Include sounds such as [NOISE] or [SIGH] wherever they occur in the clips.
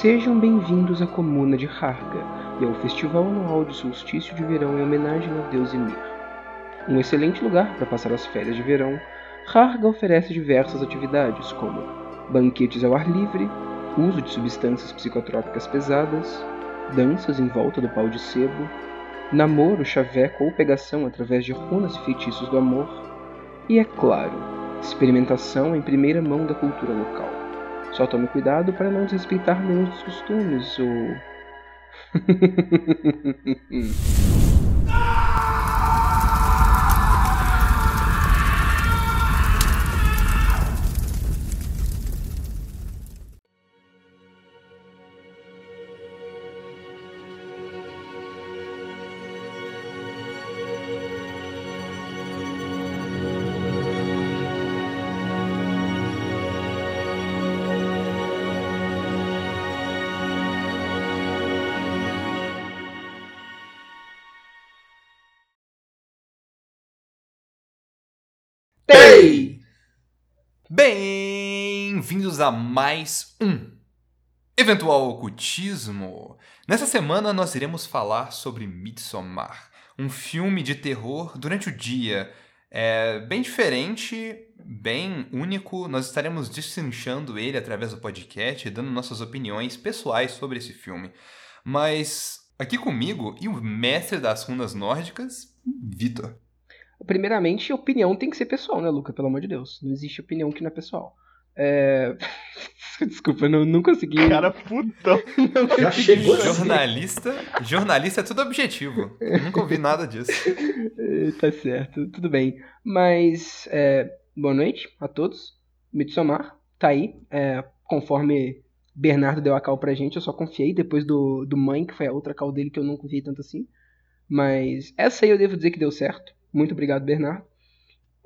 Sejam bem-vindos à Comuna de Harga e ao Festival Anual de Solstício de Verão em homenagem ao deus Ymir. Um excelente lugar para passar as férias de verão, Harga oferece diversas atividades como banquetes ao ar livre, uso de substâncias psicotrópicas pesadas, danças em volta do pau de sebo, namoro, chaveco ou pegação através de runas e feitiços do amor, e, é claro, experimentação em primeira mão da cultura local. Só tome cuidado para não desrespeitar nenhum dos costumes ou. [LAUGHS] Bem-vindos a mais um Eventual Ocultismo. Nessa semana nós iremos falar sobre Midsommar, um filme de terror durante o dia. É bem diferente, bem único. Nós estaremos destrinchando ele através do podcast, dando nossas opiniões pessoais sobre esse filme. Mas aqui comigo e o mestre das runas nórdicas, Vitor. Primeiramente, opinião tem que ser pessoal, né, Luca? Pelo amor de Deus. Não existe opinião que não é pessoal. É... [LAUGHS] Desculpa, não, não consegui. Cara, putão. [LAUGHS] Já chegou. Jornalista, jornalista é tudo objetivo. Eu nunca ouvi nada disso. É, [LAUGHS] tá certo, tudo bem. Mas, é, boa noite a todos. Mitsomar tá aí. É, conforme Bernardo deu a cal pra gente, eu só confiei depois do, do Mãe, que foi a outra cal dele que eu não confiei tanto assim. Mas essa aí eu devo dizer que deu certo. Muito obrigado, Bernardo.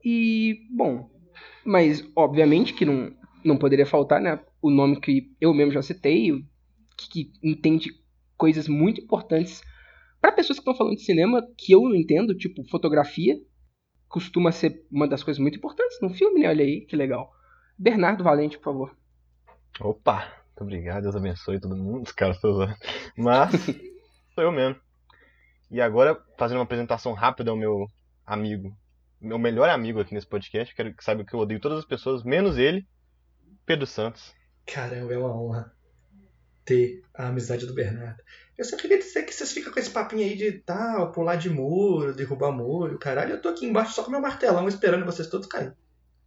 E, bom, mas obviamente que não, não poderia faltar, né? O nome que eu mesmo já citei, que, que entende coisas muito importantes para pessoas que estão falando de cinema que eu não entendo, tipo fotografia, costuma ser uma das coisas muito importantes no filme, né? Olha aí, que legal. Bernardo Valente, por favor. Opa, muito obrigado, Deus abençoe todo mundo, os caras estão usando. Mas, [LAUGHS] sou eu mesmo. E agora, fazendo uma apresentação rápida ao meu amigo, meu melhor amigo aqui nesse podcast, quero que saiba que eu odeio todas as pessoas, menos ele, Pedro Santos. Caramba, é uma honra ter a amizade do Bernardo. Eu só queria dizer que vocês ficam com esse papinho aí de tal, pular de muro, derrubar muro, caralho. Eu tô aqui embaixo só com meu martelão esperando vocês todos caírem.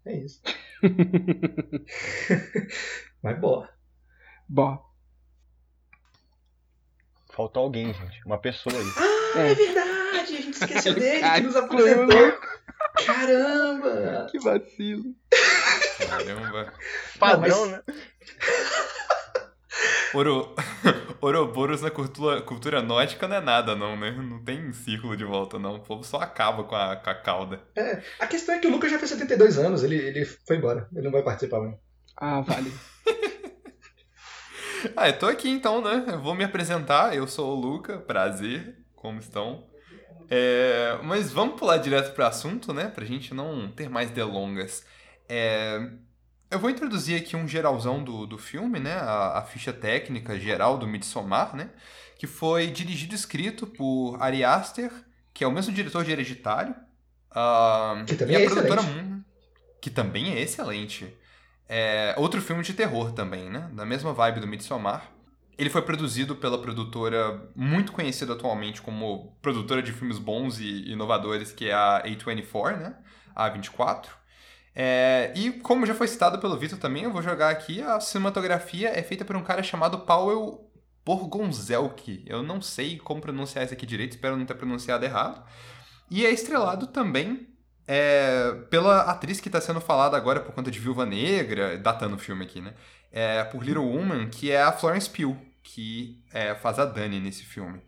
É isso. [LAUGHS] Mas boa. Boa. Faltou alguém, gente. Uma pessoa aí. Ah, é, é verdade! A gente esqueceu [LAUGHS] dele, que nos apresentou. Caramba! Que vacilo. Caramba. Padrão, né? [LAUGHS] Oro... [LAUGHS] Ouroboros na cultura, cultura nórdica não é nada, não, né? Não tem círculo de volta, não. O povo só acaba com a, com a cauda. É, a questão é que o Lucas já fez 72 anos, ele, ele foi embora. Ele não vai participar mais. Ah, vale. [LAUGHS] ah, eu tô aqui então, né? Eu vou me apresentar. Eu sou o Luca, prazer. Como estão? É, mas vamos pular direto para o assunto, né? Pra gente não ter mais delongas. É, eu vou introduzir aqui um geralzão do, do filme, né? A, a, ficha técnica geral do Midsommar, né? Que foi dirigido e escrito por Ari Aster, que é o mesmo diretor de Hereditário. Uh, que também é produtora excelente. Que também é excelente. É, outro filme de terror também, né? Da mesma vibe do Midsommar. Ele foi produzido pela produtora muito conhecida atualmente como produtora de filmes bons e inovadores, que é a A24, né? A 24. É, e como já foi citado pelo Vitor também, eu vou jogar aqui, a cinematografia é feita por um cara chamado Powell Borgonzelki. Eu não sei como pronunciar isso aqui direito, espero não ter pronunciado errado. E é estrelado também é, pela atriz que está sendo falada agora por conta de Viúva Negra, datando o filme aqui, né? é, por Little Woman, que é a Florence Pugh, que é, faz a Dani nesse filme.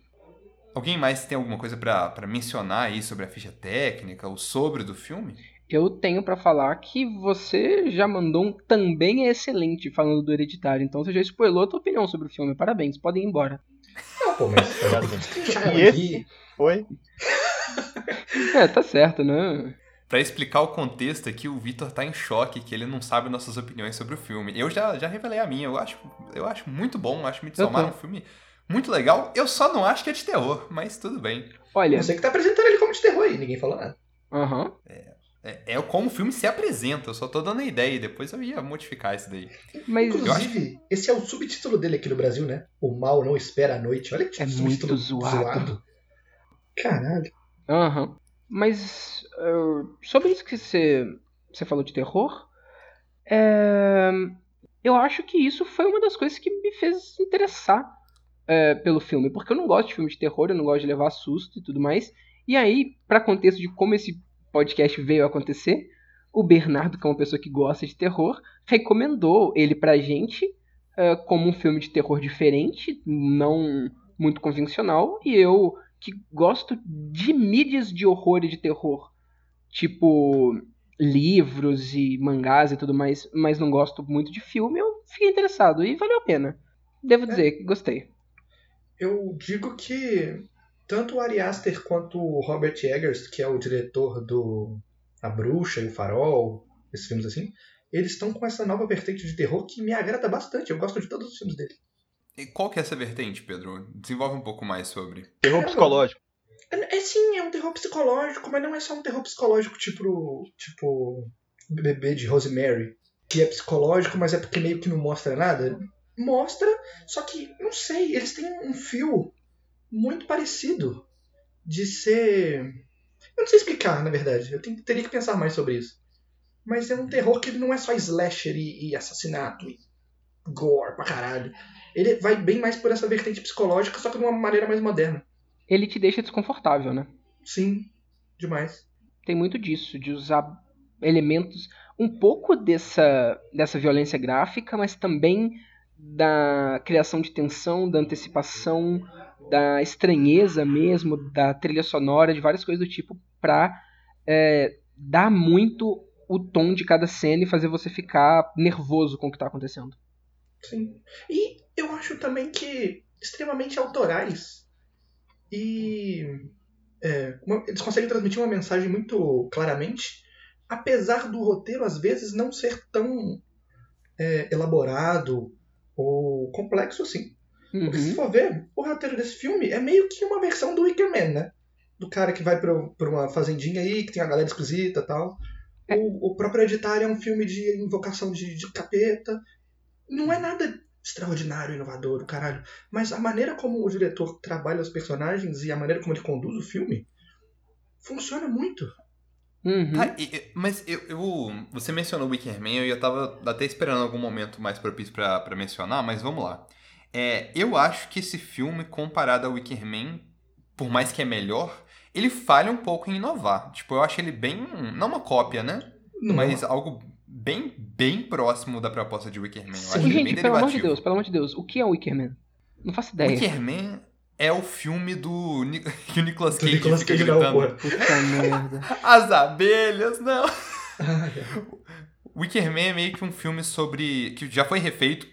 Alguém mais tem alguma coisa para mencionar aí sobre a ficha técnica ou sobre do filme? Eu tenho para falar que você já mandou um também é excelente falando do Hereditário, então você já spoilou a tua opinião sobre o filme. Parabéns, podem ir embora. Não, pô, mas e esse? Oi? é, tá certo, né? Pra explicar o contexto aqui, o Vitor tá em choque que ele não sabe nossas opiniões sobre o filme. Eu já, já revelei a minha, eu acho, eu acho muito bom, acho Midsommar Eu um filme muito legal. Eu só não acho que é de terror, mas tudo bem. Olha, Você que tá apresentando ele como de terror aí, ninguém falou nada. aham. É, é como o filme se apresenta, eu só tô dando a ideia, depois eu ia modificar isso daí. Mas Inclusive, esse é o subtítulo dele aqui no Brasil, né? O mal não espera a noite. Olha que É subtítulo muito zoado. Caralho. Aham. Mas uh, sobre isso que você, você falou de terror, é, eu acho que isso foi uma das coisas que me fez interessar é, pelo filme. Porque eu não gosto de filme de terror, eu não gosto de levar susto e tudo mais. E aí, para contexto de como esse podcast veio a acontecer, o Bernardo, que é uma pessoa que gosta de terror, recomendou ele pra gente é, como um filme de terror diferente, não muito convencional, e eu que gosto de mídias de horror e de terror, tipo livros e mangás e tudo mais, mas não gosto muito de filme, eu fiquei interessado e valeu a pena. Devo dizer que gostei. Eu digo que tanto o Ari Aster quanto o Robert Eggers, que é o diretor do A Bruxa e o Farol, esses filmes assim, eles estão com essa nova vertente de terror que me agrada bastante. Eu gosto de todos os filmes dele. E qual que é essa vertente, Pedro? Desenvolve um pouco mais sobre. Terror psicológico. É, é sim, é um terror psicológico, mas não é só um terror psicológico tipo, tipo Bebê de Rosemary, que é psicológico, mas é porque meio que não mostra nada. Mostra, só que, não sei, eles têm um fio muito parecido de ser. Eu não sei explicar, na verdade. Eu tenho- teria que pensar mais sobre isso. Mas é um terror que não é só slasher e, e assassinato e gore pra caralho. Ele vai bem mais por essa vertente psicológica, só que de uma maneira mais moderna. Ele te deixa desconfortável, né? Sim, demais. Tem muito disso, de usar elementos, um pouco dessa, dessa violência gráfica, mas também da criação de tensão, da antecipação, da estranheza mesmo, da trilha sonora, de várias coisas do tipo, pra é, dar muito o tom de cada cena e fazer você ficar nervoso com o que tá acontecendo. Sim. E eu acho também que extremamente autorais. E é, uma- eles conseguem transmitir uma mensagem muito claramente, apesar do roteiro às vezes não ser tão é, elaborado ou complexo assim. Porque se Uhum. for ver, o roteiro desse filme é meio que uma versão do Wicker Man, né? Do cara que vai pra, pra uma fazendinha aí, que tem uma galera esquisita e tal. O, o próprio Hereditário é um filme de invocação de, de capeta. Não é nada extraordinário, inovador, o caralho. Mas a maneira como o diretor trabalha os personagens e a maneira como ele conduz o filme funciona muito. Uhum. Tá, e- e- mas eu, eu- Você mencionou o Wicker Man, eu já tava até esperando algum momento mais propício pra mencionar, mas vamos lá. É, eu acho que esse filme, comparado ao Wicker Man, por mais que é melhor, ele falha um pouco em inovar. Tipo, eu acho ele bem. Não uma cópia, né? Não Mas algo bem, bem próximo da proposta de Wicker Man. Eu Sim. acho ele bem Gente, pelo amor de. Deus, pelo amor de Deus, o que é o Wicker Man? Não faço ideia. Wicker Man é o filme do. [LAUGHS] Que o Nicolas Cage Nicolas fica Cage gritando. Puta merda. [LAUGHS] As abelhas, não. [LAUGHS] Ah, é. Wicker Man é meio que um filme sobre. que já foi refeito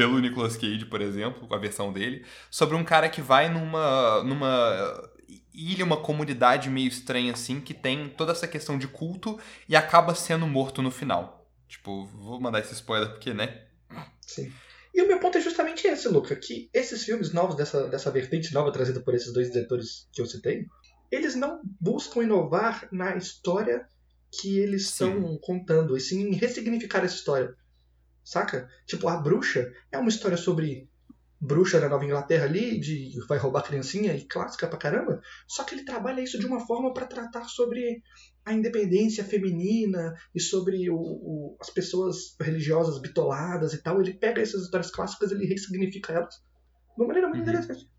pelo Nicolas Cage, por exemplo, com a versão dele, sobre um cara que vai numa. numa ilha, uma comunidade meio estranha assim, que tem toda essa questão de culto e acaba sendo morto no final. Tipo, vou mandar esse spoiler porque, né? Sim. E o meu ponto é justamente esse, Luca, que esses filmes novos dessa, dessa vertente nova trazida por esses dois diretores que eu citei, eles não buscam inovar na história que eles Sim. estão contando, e sim em ressignificar essa história. Saca? Tipo, a bruxa é uma história sobre bruxa na Nova Inglaterra ali, de vai roubar criancinha e clássica pra caramba. Só que ele trabalha isso de uma forma pra tratar sobre a independência feminina e sobre o, o- as pessoas religiosas bitoladas e tal. Ele pega essas histórias clássicas e ele ressignifica elas de uma maneira muito Uhum. interessante.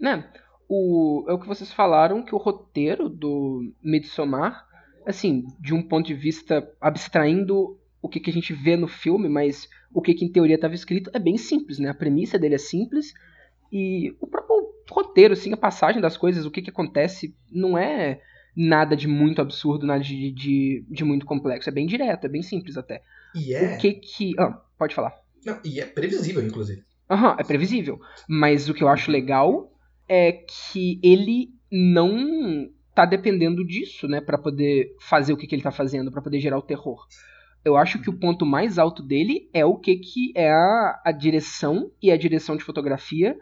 Né? O, é o que vocês falaram, que o roteiro do Midsommar, assim, de um ponto de vista abstraindo o que, que a gente vê no filme, mas o que, que em teoria estava escrito, é bem simples, né? A premissa dele é simples e o próprio roteiro, assim, a passagem das coisas, o que, que acontece, não é nada de muito absurdo, nada de, de, de muito complexo. É bem direto, é bem simples até. E é, O que que... Ah, pode falar. não, e é previsível, inclusive. Aham, é previsível. Mas o que eu acho legal é que ele não tá dependendo disso, né, para poder fazer o que, que ele tá fazendo, para poder gerar o terror. Eu acho que o ponto mais alto dele é o que, que é a, a direção e a direção de fotografia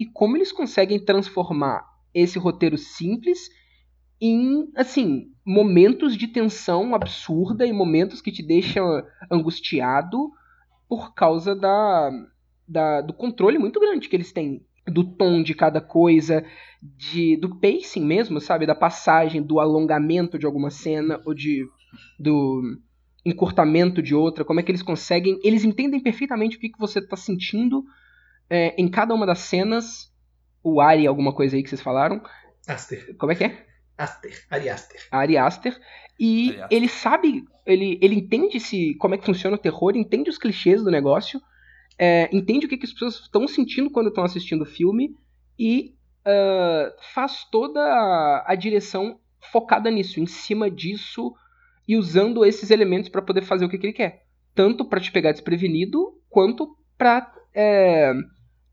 e como eles conseguem transformar esse roteiro simples em, assim, momentos de tensão absurda e momentos que te deixam angustiado por causa da, da, do controle muito grande que eles têm do tom de cada coisa, de do pacing mesmo, sabe, da passagem, do alongamento de alguma cena ou de do encurtamento de outra, como é que eles conseguem, eles entendem perfeitamente o que, que você está sentindo é, em cada uma das cenas. O Ari, alguma coisa aí que vocês falaram. Aster. Como é que é? Aster. Ari Aster. Ari Aster. E Ari Aster. ele sabe, ele, ele entende se como é que funciona o terror, entende os clichês do negócio, é, entende o que, que as pessoas estão sentindo quando estão assistindo o filme e ah, faz toda a, a direção focada nisso, em cima disso e usando esses elementos para poder fazer o que, que ele quer. Tanto para te pegar desprevenido, quanto para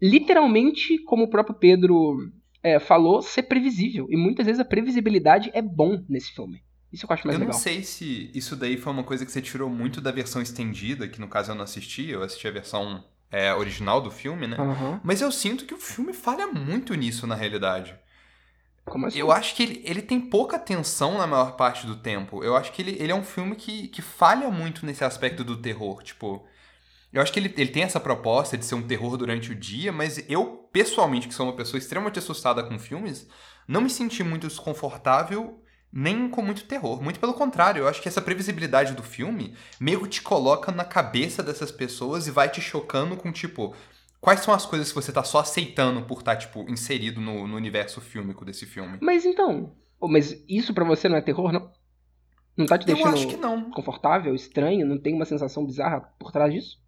literalmente, como o próprio Pedro é, falou, ser previsível. E muitas vezes a previsibilidade é bom nesse filme. Isso eu acho mais eu legal. não sei se isso daí foi uma coisa que você tirou muito da versão estendida, que no caso eu não assisti, eu assisti a versão é, original do filme, né? Aham. Mas eu sinto que o filme falha muito nisso na realidade. Assim? Eu acho que ele, ele tem pouca atenção na maior parte do tempo. Eu acho que ele, ele é um filme que, que falha muito nesse aspecto do terror. Tipo, eu acho que ele, ele tem essa proposta de ser um terror durante o dia, mas eu, pessoalmente, que sou uma pessoa extremamente assustada com filmes, não me senti muito desconfortável nem com muito terror. Muito pelo contrário, eu acho que essa previsibilidade do filme meio que te coloca na cabeça dessas pessoas e vai te chocando com, tipo, quais são as coisas que você tá só aceitando por estar, tipo, inserido no, no universo fílmico desse filme. Mas então, mas isso pra você não é terror, não? Não tá te Eu deixando acho que não. confortável, estranho? Não tem uma sensação bizarra por trás disso?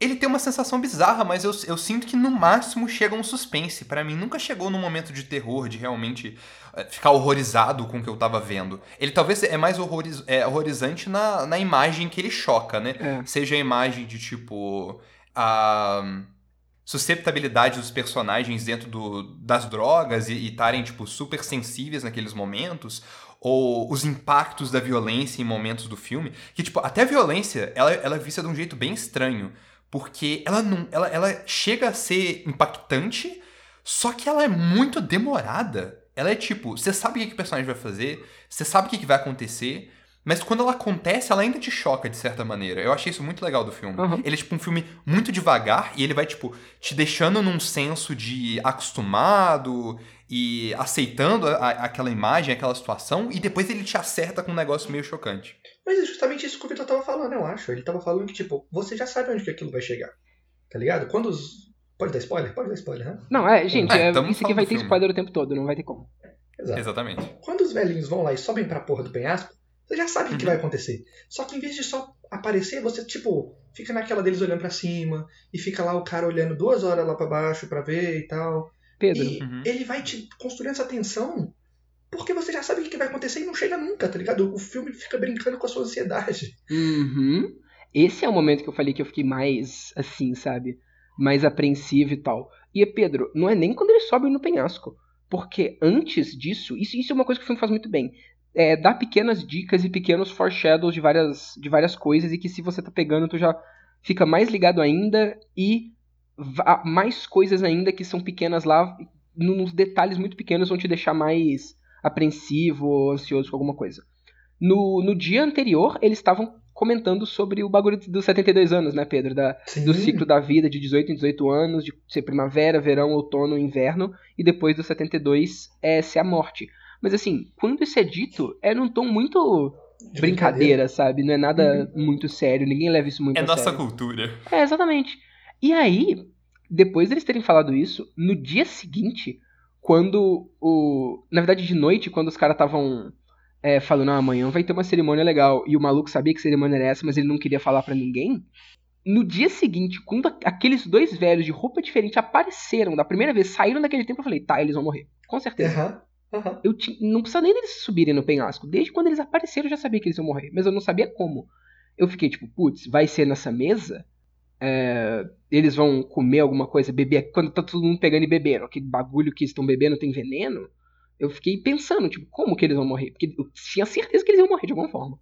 Ele tem uma sensação bizarra, mas eu, eu sinto que no máximo chega um suspense. Pra mim, nunca chegou num momento de terror, de realmente eh, ficar horrorizado com o que eu tava vendo. Ele talvez é mais horroriz, é, horrorizante na, na imagem que ele choca, né? É. Seja a imagem de tipo. a susceptibilidade dos personagens dentro do, das drogas e estarem, tipo, super sensíveis naqueles momentos, ou os impactos da violência em momentos do filme, que, tipo, até a violência, ela, ela é vista de um jeito bem estranho, porque ela não, ela, ela chega a ser impactante, só que ela é muito demorada. Ela é tipo, você sabe o que, que o personagem vai fazer, você sabe o que, que vai acontecer, mas quando ela acontece, ela ainda te choca de certa maneira. Eu achei isso muito legal do filme. Uhum. Ele é tipo um filme muito devagar e ele vai, tipo, te deixando num senso de acostumado e aceitando a- a- aquela imagem, aquela situação, e depois ele te acerta com um negócio meio chocante. Mas é justamente isso que o Vitor tava falando, eu acho. Ele tava falando que, tipo, você já sabe onde que aquilo vai chegar. Tá ligado? Quando os. Pode dar spoiler? Pode dar spoiler, né? Não, é, gente, É, é, isso aqui vai ter filme. spoiler o tempo todo, não vai ter como. Exato. Exatamente. Quando os velhinhos vão lá e sobem pra porra do penhasco, você já sabe o que Uhum. vai acontecer. Só que em vez de só aparecer, você, tipo, fica naquela deles olhando pra cima, e fica lá o cara olhando duas horas lá pra baixo pra ver e tal. Pedro, E Uhum. ele vai te construindo essa tensão porque você já sabe o que vai acontecer e não chega nunca, tá ligado? O filme fica brincando com a sua ansiedade. Uhum. Esse é o momento que eu falei que eu fiquei mais assim, sabe? Mais apreensivo e tal. E Pedro, não é nem quando eles sobem no penhasco. Porque antes disso, isso, isso é uma coisa que o filme faz muito bem. É, dá pequenas dicas e pequenos foreshadows de várias, de várias coisas e que se você tá pegando, tu já fica mais ligado ainda e mais coisas ainda que são pequenas lá, nos detalhes muito pequenos vão te deixar mais apreensivo ou ansioso com alguma coisa. No, no dia anterior, eles estavam comentando sobre o bagulho dos 72 anos, né, Pedro? Da, Sim. do ciclo da vida de 18 em 18 anos, de ser primavera, verão, outono, inverno, e depois dos 72 é ser a morte. Mas assim, quando isso é dito, é num tom muito De brincadeira, sabe? Não é nada muito sério, ninguém leva isso muito É a nossa sério. cultura. É, exatamente. E aí, depois deles terem falado isso, no dia seguinte, quando o. Na verdade, de noite, quando os caras estavam é, falando, ah, amanhã vai ter uma cerimônia legal, e o maluco sabia que cerimônia era essa, mas ele não queria falar pra ninguém. No dia seguinte, quando aqueles dois velhos de roupa diferente apareceram da primeira vez, saíram daquele tempo, eu falei, tá, eles vão morrer. Com certeza. Aham. Aham. Eu ti- não precisa nem deles subirem no penhasco. Desde quando eles apareceram, eu já sabia que eles iam morrer. Mas eu não sabia como. Eu fiquei tipo, putz, vai ser nessa mesa? É, eles vão comer alguma coisa, beber. Quando tá todo mundo pegando e bebendo. Aquele bagulho que estão bebendo tem veneno? Eu fiquei pensando, tipo, como que eles vão morrer? Porque eu tinha certeza que eles iam morrer de alguma forma.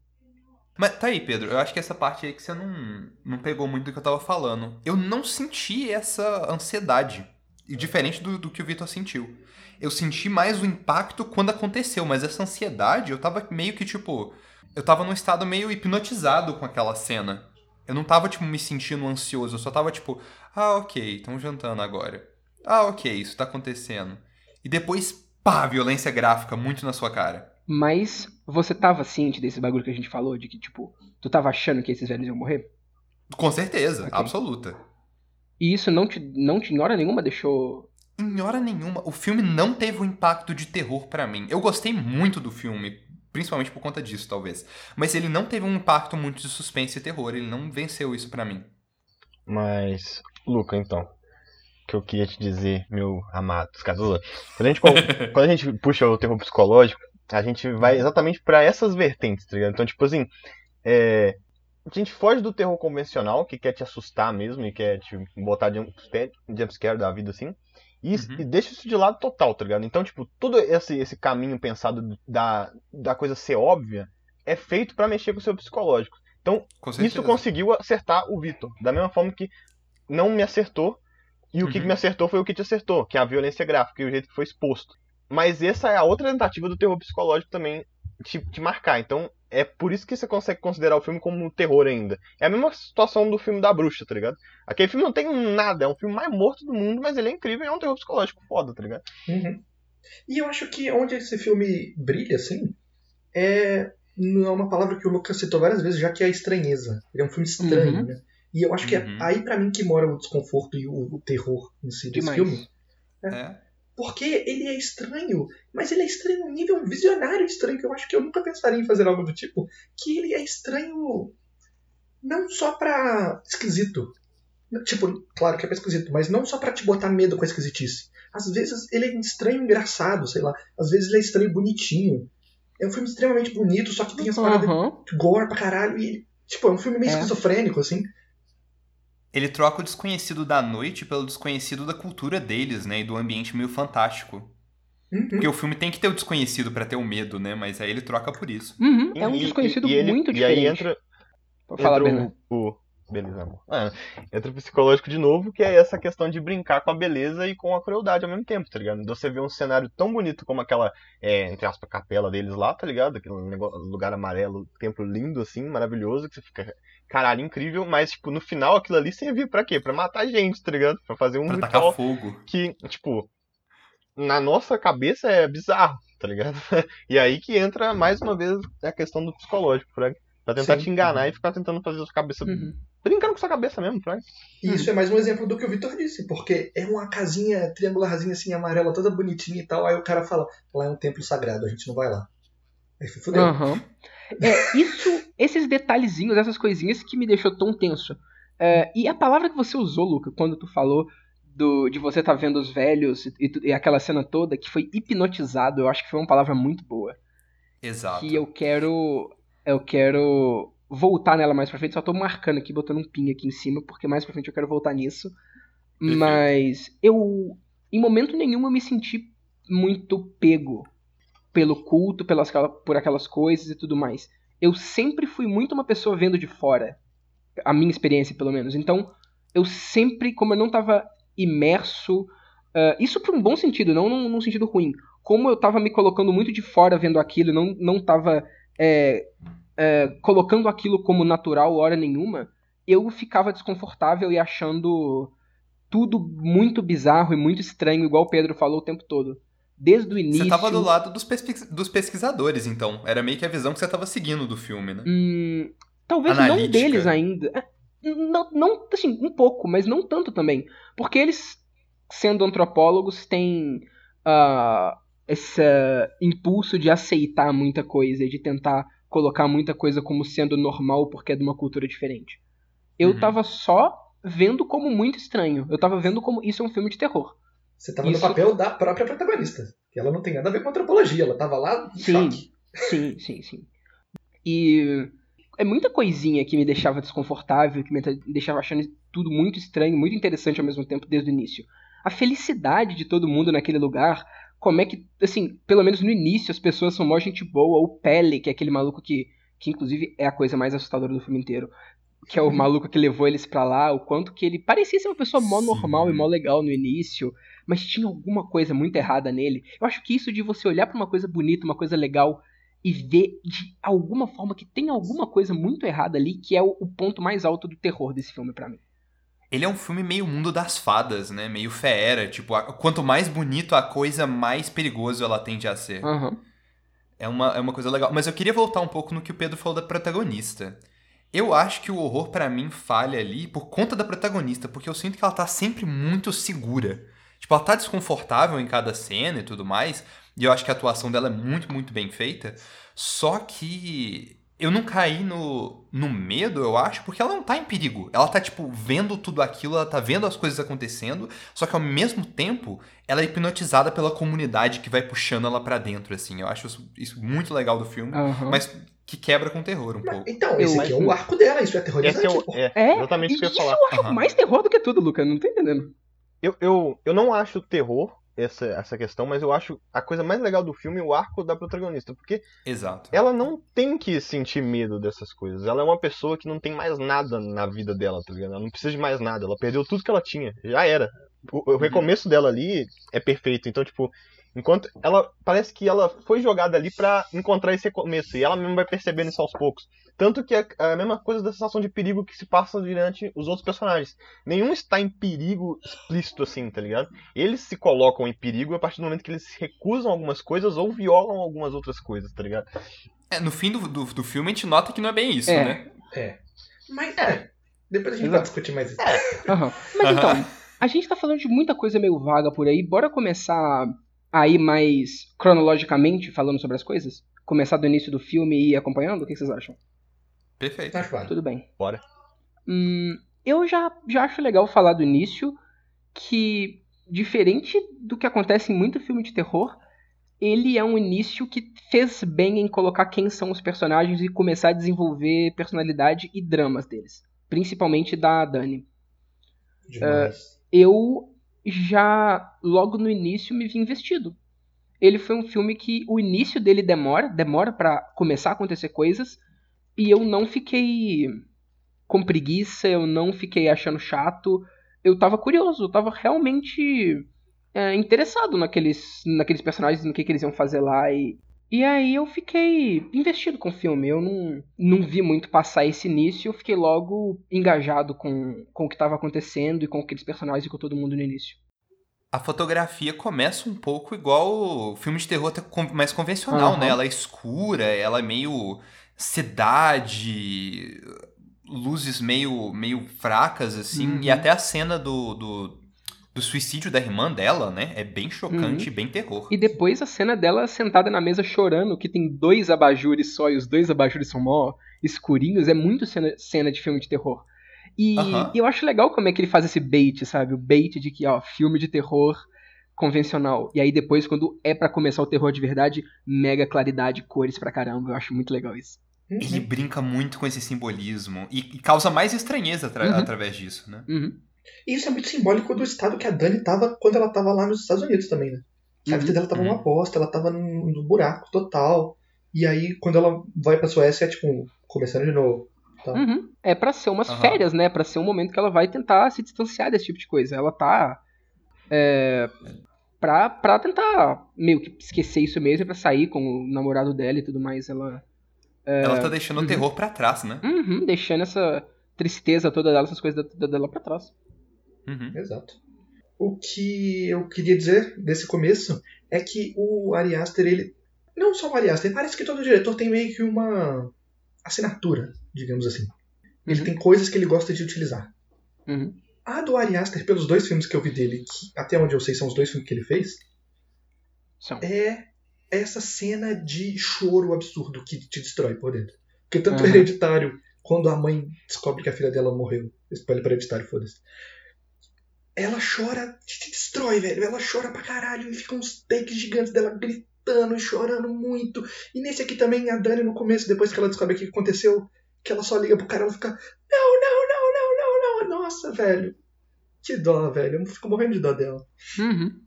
Mas tá aí, Pedro. Eu acho que essa parte aí que você não, não pegou muito do que eu tava falando. Eu não senti essa ansiedade. E diferente do, do que o Vitor sentiu. Eu senti mais o impacto quando aconteceu, mas essa ansiedade, eu tava meio que tipo. Eu tava num estado meio hipnotizado com aquela cena. Eu não tava, tipo, me sentindo ansioso. Eu só tava tipo, ah, ok, estão jantando agora. Ah, ok, isso tá acontecendo. E depois, pá, violência gráfica muito na sua cara. Mas você tava ciente desse bagulho que a gente falou, de que, tipo, tu tava achando que esses velhos iam morrer? Com certeza, Ok. absoluta. E isso não te, não te, em hora nenhuma, deixou. Em hora nenhuma, o filme não teve um impacto de terror pra mim. Eu gostei muito do filme, principalmente por conta disso, talvez. Mas ele não teve um impacto muito de suspense e terror, ele não venceu isso pra mim. Mas, Luca, então, o que eu queria te dizer, meu amado Scazula, quando a gente, [LAUGHS] quando a gente puxa o terror psicológico, a gente vai exatamente pra essas vertentes, tá ligado? Então, tipo assim, é, a gente foge do terror convencional, que quer te assustar mesmo e quer te botar jump jumpscare da vida, assim, e, Uhum. e deixa isso de lado total, tá ligado? Então, tipo, todo esse, esse caminho pensado da, da coisa ser óbvia é feito pra mexer com o seu psicológico. Então, isso conseguiu acertar o Vitor. Da mesma forma que não me acertou. E o que Uhum. me acertou foi o que te acertou, que é a violência gráfica e o jeito que foi exposto. Mas essa é a outra tentativa do terror psicológico também te, te marcar. Então é por isso que você consegue considerar o filme como um terror ainda. É a mesma situação do filme da bruxa, tá ligado? Aquele filme não tem nada, é um filme mais morto do mundo, mas ele é incrível e é um terror psicológico foda, tá ligado? Uhum. E eu acho que onde esse filme brilha, assim, é não é uma palavra que o Lucas citou várias vezes, já que é a estranheza. Ele é um filme estranho, Uhum. né? E eu acho que Uhum. é aí pra mim que mora o desconforto e o, o terror em si desse Demais. filme. É. Porque ele é estranho, mas ele é estranho num nível visionário estranho, que eu acho que eu nunca pensaria em fazer algo do tipo. Que ele é estranho não só pra esquisito. Tipo, claro que é pra esquisito, mas não só pra te botar medo com a esquisitice. Às vezes ele é estranho engraçado, sei lá. Às vezes ele é estranho bonitinho. É um filme extremamente bonito, só que tem as paradas Aham. de gore pra caralho. E, tipo, é um filme meio É. esquizofrênico, assim. Ele troca o desconhecido da noite pelo desconhecido da cultura deles, né? E do ambiente meio fantástico. Uhum. Porque o filme tem que ter o desconhecido pra ter o medo, né? Mas aí ele troca por isso. Uhum, é um E- e- desconhecido e ele- muito E diferente. aí entra, Pode falar, entra o, o- Beleza, amor. Ah, entra o psicológico de novo, que é essa questão de brincar com a beleza e com a crueldade ao mesmo tempo, tá ligado? Então Você vê um cenário tão bonito como aquela, é, entre aspas, capela deles lá, tá ligado? Aquele negócio- lugar amarelo, templo lindo, assim, maravilhoso, que você fica, caralho, incrível, mas, tipo, no final aquilo ali servia pra quê? Pra matar gente, tá ligado? Pra fazer um Pra ritual tacar fogo. que, tipo, na nossa cabeça é bizarro, tá ligado? [LAUGHS] E aí que entra, mais uma vez, a questão do psicológico, Frank. Pra tentar Sim. te enganar e ficar tentando fazer a sua cabeça. Uhum. Brincando com sua cabeça mesmo, Frank. E isso é mais um exemplo do que o Victor disse, porque é uma casinha triangularzinha assim, amarela, toda bonitinha e tal. Aí o cara fala, lá é um templo sagrado, a gente não vai lá. Aí fudeu. Aham. É, isso, esses detalhezinhos, essas coisinhas que me deixou tão tenso. É, e a palavra que você usou, Luca, quando tu falou do, de você tá vendo os velhos e, e aquela cena toda, que foi hipnotizado, eu acho que foi uma palavra muito boa. Exato. Que eu quero. Eu quero voltar nela mais pra frente. Só tô marcando aqui, botando um ping aqui em cima, porque mais pra frente eu quero voltar nisso. Mas eu. Em momento nenhum eu me senti muito pego pelo culto, pelas, por aquelas coisas e tudo mais. Eu sempre fui muito uma pessoa vendo de fora. A minha experiência, pelo menos. Então, eu sempre, como eu não tava imerso. ah, isso por um bom sentido, não num, num sentido ruim. Como eu tava me colocando muito de fora vendo aquilo, não, não tava é, é, colocando aquilo como natural hora nenhuma, eu ficava desconfortável e achando tudo muito bizarro e muito estranho, igual o Pedro falou o tempo todo. Desde o início. Você tava do lado dos, pesquis- dos pesquisadores, então. Era meio que a visão que você tava seguindo do filme, né? Hum, talvez não Analítica. deles ainda. É, Não, não, assim, um pouco, mas não tanto também. Porque eles, sendo antropólogos, têm ah, esse impulso de aceitar muita coisa e de tentar colocar muita coisa como sendo normal porque é de uma cultura diferente. Eu Uhum. tava só vendo como muito estranho. Eu tava vendo como isso é um filme de terror. Você tava Isso- no papel da própria protagonista. Que ela não tem nada a ver com antropologia, ela tava lá em Sim. choque. Sim, [LAUGHS] sim, sim. E é muita coisinha que me deixava desconfortável, que me deixava achando tudo muito estranho, muito interessante ao mesmo tempo desde o início. A felicidade de todo mundo naquele lugar, como é que, assim, pelo menos no início as pessoas são mó gente boa. O Pele, que é aquele maluco que, que inclusive é a coisa mais assustadora do filme inteiro, que é o maluco que levou eles pra lá, o quanto que ele parecia ser uma pessoa mó Sim. normal e mó legal no início, mas tinha alguma coisa muito errada nele. Eu acho que isso de você olhar pra uma coisa bonita, uma coisa legal e ver de alguma forma que tem alguma coisa muito errada ali, que é o, o ponto mais alto do terror desse filme pra mim. Ele é um filme meio mundo das fadas, né? Meio feera. Tipo, a- quanto mais bonito a coisa, mais perigoso ela tende a ser. Aham. É uma, é uma coisa legal. Mas eu queria voltar um pouco no que o Pedro falou da protagonista. Eu acho que o horror, pra mim, falha ali por conta da protagonista, porque eu sinto que ela tá sempre muito segura. Tipo, ela tá desconfortável em cada cena e tudo mais, e eu acho que a atuação dela é muito, muito bem feita. Só que eu não caí no, no medo, eu acho, porque ela não tá em perigo. Ela tá, tipo, vendo tudo aquilo, ela tá vendo as coisas acontecendo, só que ao mesmo tempo, ela é hipnotizada pela comunidade que vai puxando ela pra dentro, assim. Eu acho isso, isso muito legal do filme, Aham. mas que quebra com terror um Mas, pouco. então, Eu- esse aqui é o arco dela, isso é Esse aterrorizante. é, o, é, É, exatamente isso que eu ia isso falar. eu acho Aham. mais terror do que tudo, Luca. Não tô entendendo. Eu, eu, eu não acho terror essa, essa questão, mas eu acho a coisa mais legal do filme é o arco da protagonista, porque Exato. ela não tem que sentir medo dessas coisas. Ela é uma pessoa que não tem mais nada na vida dela, tá ligado? Ela não precisa de mais nada. Ela perdeu tudo que ela tinha. Já era. O, o recomeço dela ali é perfeito. Então, tipo, enquanto ela parece que ela foi jogada ali pra encontrar esse recomeço e ela mesma vai percebendo isso aos poucos. Tanto que é a mesma coisa da sensação de perigo que se passa durante os outros personagens. Nenhum está em perigo explícito assim, tá ligado? Eles se colocam em perigo a partir do momento que eles recusam algumas coisas ou violam algumas outras coisas, tá ligado? É, no fim do, do, do filme a gente nota que não é bem isso, É. né? É. Mas, é. Depois a gente Exato. vai discutir mais isso. [LAUGHS] Aham. Mas Aham. então, a gente tá falando de muita coisa meio vaga por aí. Bora começar aí mais cronologicamente falando sobre as coisas? Começar do início do filme e ir acompanhando? O que vocês acham? Perfeito. Acho. Tudo bem. Bora. Hum, eu já, já acho legal falar do início que, diferente do que acontece em muito filme de terror, ele é um início que fez bem em colocar quem são os personagens e começar a desenvolver personalidade e dramas deles. Principalmente da Dani. Demais. eu já logo no início me vi investido. Ele foi um filme que o início dele demora, demora pra começar a acontecer coisas, e eu não fiquei com preguiça, eu não fiquei achando chato, eu tava curioso, eu tava realmente é, interessado naqueles, naqueles personagens, no que, que eles iam fazer lá, e, e aí eu fiquei investido com o filme, eu não, não vi muito passar esse início, eu fiquei logo engajado com, com o que estava acontecendo e com aqueles personagens e com todo mundo no início. A fotografia começa um pouco igual o filme de terror mais convencional, Aham. né? Ela é escura, ela é meio cidade, luzes meio, meio fracas, assim. Uhum. E até a cena do, do, do suicídio da irmã dela, né? É bem chocante, bem terror. Uhum. E depois a cena dela sentada na mesa chorando, que tem dois abajures só e os dois abajures são mó escurinhos, é muito cena, cena de filme de terror. E Aham. eu acho legal como é que ele faz esse bait, sabe? O bait de que, ó, filme de terror convencional. E aí depois, quando é pra começar o terror de verdade, mega claridade, cores pra caramba. Eu acho muito legal isso. Ele brinca muito com esse simbolismo e, e causa mais estranheza atra- Uhum. através disso, né? Uhum. E isso é muito simbólico do estado que a Dani tava quando ela tava lá nos Estados Unidos também, né? Que a Uhum. vida dela tava Uhum. uma aposta, ela tava num, num buraco total. E aí, quando ela vai pra Suécia, é tipo, começando de novo. Tá. Uhum. É pra ser umas férias, né? Pra ser um momento que ela vai tentar se distanciar desse tipo de coisa. Ela tá. É, pra, pra tentar meio que esquecer isso mesmo, pra sair com o namorado dela e tudo mais. Ela. Ela tá deixando uhum. o terror pra trás, né? Uhum, deixando essa tristeza toda dela, essas coisas da- da- dela pra trás. Uhum. Exato. O que eu queria dizer desse começo é que o Ari Aster, ele. Não só o Ari Aster, parece que todo diretor tem meio que uma assinatura, digamos assim. Ele Uhum. tem coisas que ele gosta de utilizar. Uhum. A do Ari Aster, pelos dois filmes que eu vi dele, que até onde eu sei são os dois filmes que ele fez, São. é essa cena de choro absurdo que te destrói por dentro. Porque tanto Aham. hereditário, quando a mãe descobre que a filha dela morreu, spoiler para hereditário, foda-se. Ela chora, te destrói, velho. Ela chora pra caralho e fica uns takes gigantes dela gritando e chorando muito. E nesse aqui também, a Dani no começo, depois que ela descobre o que aconteceu, que ela só liga pro cara, ela fica: Não, não, não, não, não, não. Nossa, velho. Que dó, velho. Eu fico morrendo de dó dela. Uhum.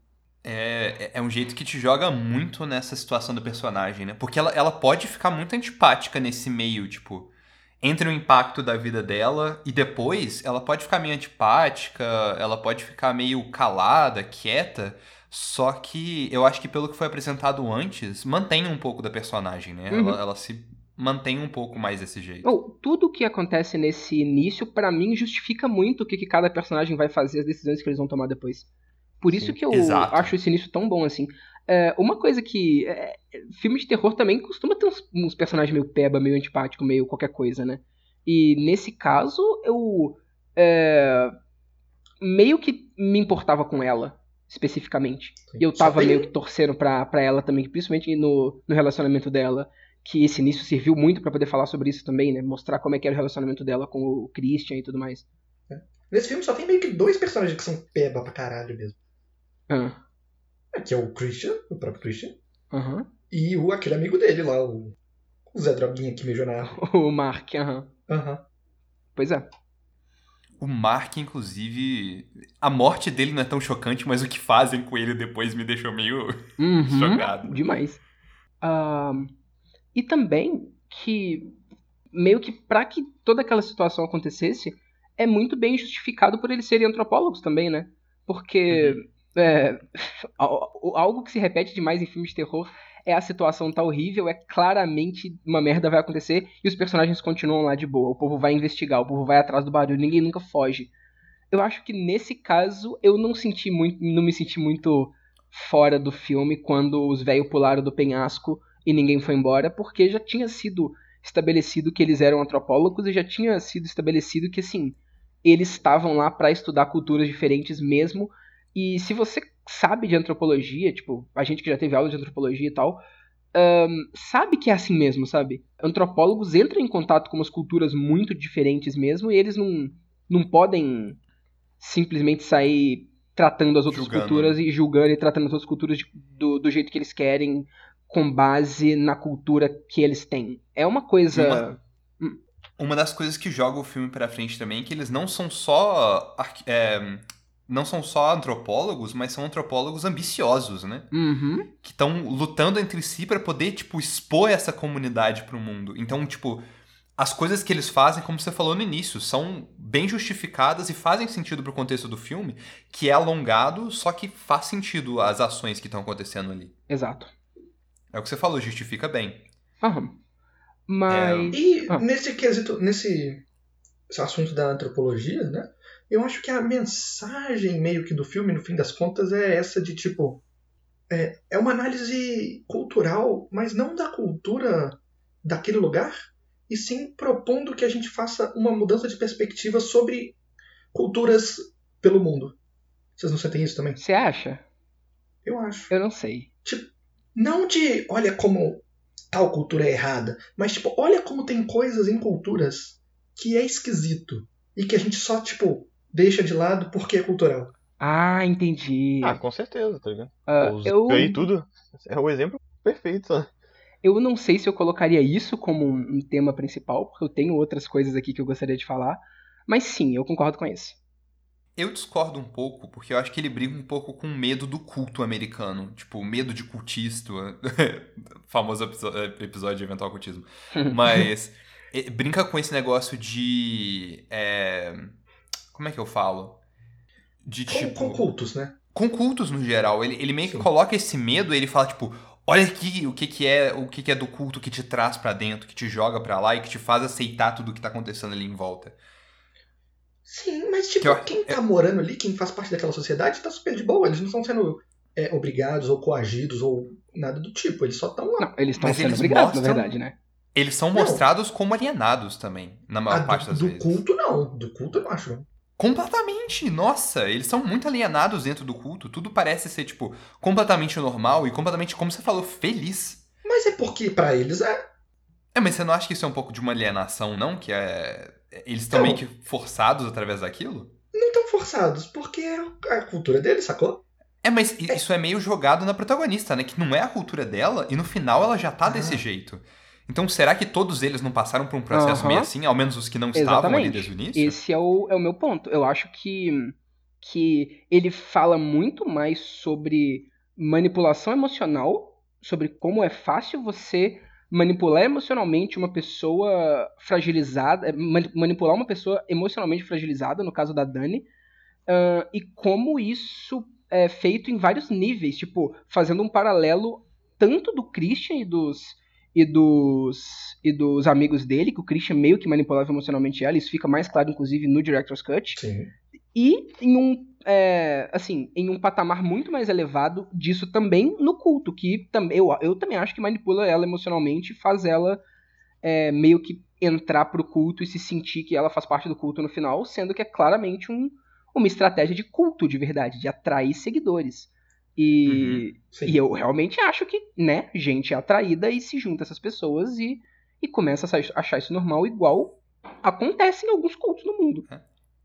É, é um jeito que te joga muito nessa situação do personagem, né? Porque ela, ela pode ficar muito antipática nesse meio, tipo, entre o impacto da vida dela e depois ela pode ficar meio antipática, ela pode ficar meio calada, quieta, só que eu acho que pelo que foi apresentado antes, mantém um pouco da personagem, né? Uhum. Ela, ela se mantém um pouco mais desse jeito. Ou, tudo o que acontece nesse início, pra mim, justifica muito o que, que cada personagem vai fazer, as decisões que eles vão tomar depois. Por isso Sim, que eu exato. acho esse início tão bom, assim. É, uma coisa que. é, filme de terror também costuma ter uns, uns personagens meio peba, meio antipático, meio qualquer coisa, né? E nesse caso, eu. é, meio que me importava com ela, especificamente. E eu tava meio que torcendo pra, pra ela também, principalmente no, no relacionamento dela. Que esse início serviu muito pra poder falar sobre isso também, né? Mostrar como é que era o relacionamento dela com o Christian e tudo mais. Nesse filme só tem meio que dois personagens que são peba pra caralho mesmo. Ah, Que é o Christian, o próprio Christian, Aham. e o aquele amigo dele lá, o, o Zé Droguinha que mijou na. [LAUGHS] O Mark, aham. Aham. Pois é. O Mark, inclusive, a morte dele não é tão chocante, mas o que fazem com ele depois me deixou meio [LAUGHS] Uhum. chocado. Demais. Ahn, e também que meio que pra que toda aquela situação acontecesse, é muito bem justificado por eles serem antropólogos também, né? Porque é, [LAUGHS] al- algo que se repete demais em filmes de terror é a situação tá horrível, é claramente uma merda vai acontecer e os personagens continuam lá de boa. O povo vai investigar, o povo vai atrás do barulho, ninguém nunca foge. Eu acho que nesse caso eu não senti muito, não me senti muito fora do filme quando os velhos pularam do penhasco e ninguém foi embora, porque já tinha sido estabelecido que eles eram antropólogos e já tinha sido estabelecido que assim, eles estavam lá para estudar culturas diferentes mesmo. E se você sabe de antropologia, tipo, a gente que já teve aula de antropologia e tal, ahn, sabe que é assim mesmo, sabe? Antropólogos entram em contato com umas culturas muito diferentes mesmo e eles não, não podem simplesmente sair tratando as outras Julgando. culturas e julgando e tratando as outras culturas de- do, do jeito que eles querem, com base na cultura que eles têm. É uma coisa. Uma das coisas que joga o filme pra frente também é que eles não são só é, não são só antropólogos, mas são antropólogos ambiciosos, né? Uhum. Que estão lutando entre si pra poder tipo expor essa comunidade pro mundo. Então, tipo, as coisas que eles fazem, como você falou no início, são bem justificadas e fazem sentido pro contexto do filme, que é alongado, só que faz sentido as ações que estão acontecendo ali. Exato. É o que você falou, justifica bem. Aham. Mas. E Ah. nesse quesito, nesse esse assunto da antropologia, né? Eu acho que a mensagem meio que do filme, no fim das contas, é essa de tipo. É, é uma análise cultural, mas não da cultura daquele lugar, e sim propondo que a gente faça uma mudança de perspectiva sobre culturas pelo mundo. Vocês não sentem isso também? Você acha? Eu acho. Eu não sei. Não de olha como tal cultura é errada, mas tipo, olha como tem coisas em culturas que é esquisito e que a gente só, tipo, deixa de lado porque é cultural. Ah, entendi. Ah, com certeza, tá ligado? Os eu, e tudo é o exemplo perfeito, só. eu não sei se eu colocaria isso como um, tema principal, porque eu tenho outras coisas aqui que eu gostaria de falar. Mas sim, eu concordo com isso. Eu discordo um pouco, porque eu acho que ele briga um pouco com o medo do culto americano. Tipo, o medo de cultista. [LAUGHS] famoso episódio de eventual cultismo. [LAUGHS] Mas eh, brinca com esse negócio de. é, como é que eu falo? De Com, tipo. com cultos, né? com cultos no geral. Ele, ele meio que Sim. coloca esse medo e ele fala, tipo, olha aqui o que, que é o que, que é do culto que te traz pra dentro, que te joga pra lá e que te faz aceitar tudo que tá acontecendo ali em volta. Sim, mas tipo, Que eu- quem tá morando ali, quem faz parte daquela sociedade, tá super de boa. Eles não estão sendo é, obrigados ou coagidos ou nada do tipo. Eles só estão lá. Não, eles estão sendo eles obrigados, na verdade, né? Eles são Não. mostrados como alienados também, na maior Ah, parte do, das do vezes. culto, não. Do culto eu não acho, não. Completamente, nossa, eles são muito alienados dentro do culto. Tudo parece ser, tipo, completamente normal e completamente, como você falou, feliz. Mas é porque pra eles é. É, mas você não acha que isso é um pouco de uma alienação, não? Que é. Eles estão meio que forçados através daquilo? Não tão forçados, porque é a cultura deles, sacou? É, mas i- isso é meio jogado na protagonista, né? Que não é a cultura dela e no final ela já tá Ah. desse jeito. Então será que todos eles não passaram por um processo Aham. meio assim? Ao menos os que não estavam ali Exatamente. desde o início? Esse é o, é o meu ponto. Eu acho que que ele fala muito mais sobre manipulação emocional, sobre como é fácil você manipular emocionalmente uma pessoa fragilizada, manipular uma pessoa emocionalmente fragilizada, no caso da Dani, uh, e como isso é feito em vários níveis, tipo, fazendo um paralelo tanto do Christian e dos e dos e dos amigos dele, que o Christian meio que manipulava emocionalmente ela, isso fica mais claro inclusive no Director's Cut. Sim. E em um é, assim, em um patamar muito mais elevado disso também no culto, que também eu, eu também acho que manipula ela emocionalmente, faz ela é, meio que entrar pro culto e se sentir que ela faz parte do culto no final, sendo que é claramente um, uma estratégia de culto de verdade, de atrair seguidores. E, uhum, e eu realmente acho que, né, gente é atraída e se junta a essas pessoas e, e começa a achar isso normal, igual acontece em alguns cultos no mundo.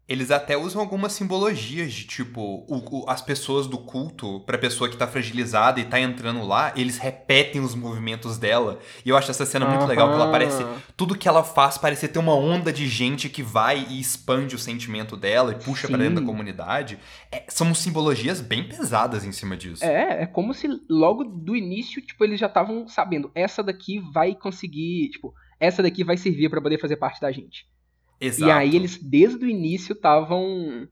Eles até usam algumas simbologias de tipo, o, o, as pessoas do culto, pra pessoa que tá fragilizada e tá entrando lá, eles repetem os movimentos dela. E eu acho essa cena muito uhum. legal, porque ela parece. Tudo que ela faz parece ter uma onda de gente que vai e expande o sentimento dela e puxa para dentro da comunidade. É, são simbologias bem pesadas em cima disso. É, é como se logo do início, tipo, eles já estavam sabendo, essa daqui vai conseguir, tipo, essa daqui vai servir para poder fazer parte da gente. Exato. E aí eles, desde o início, estavam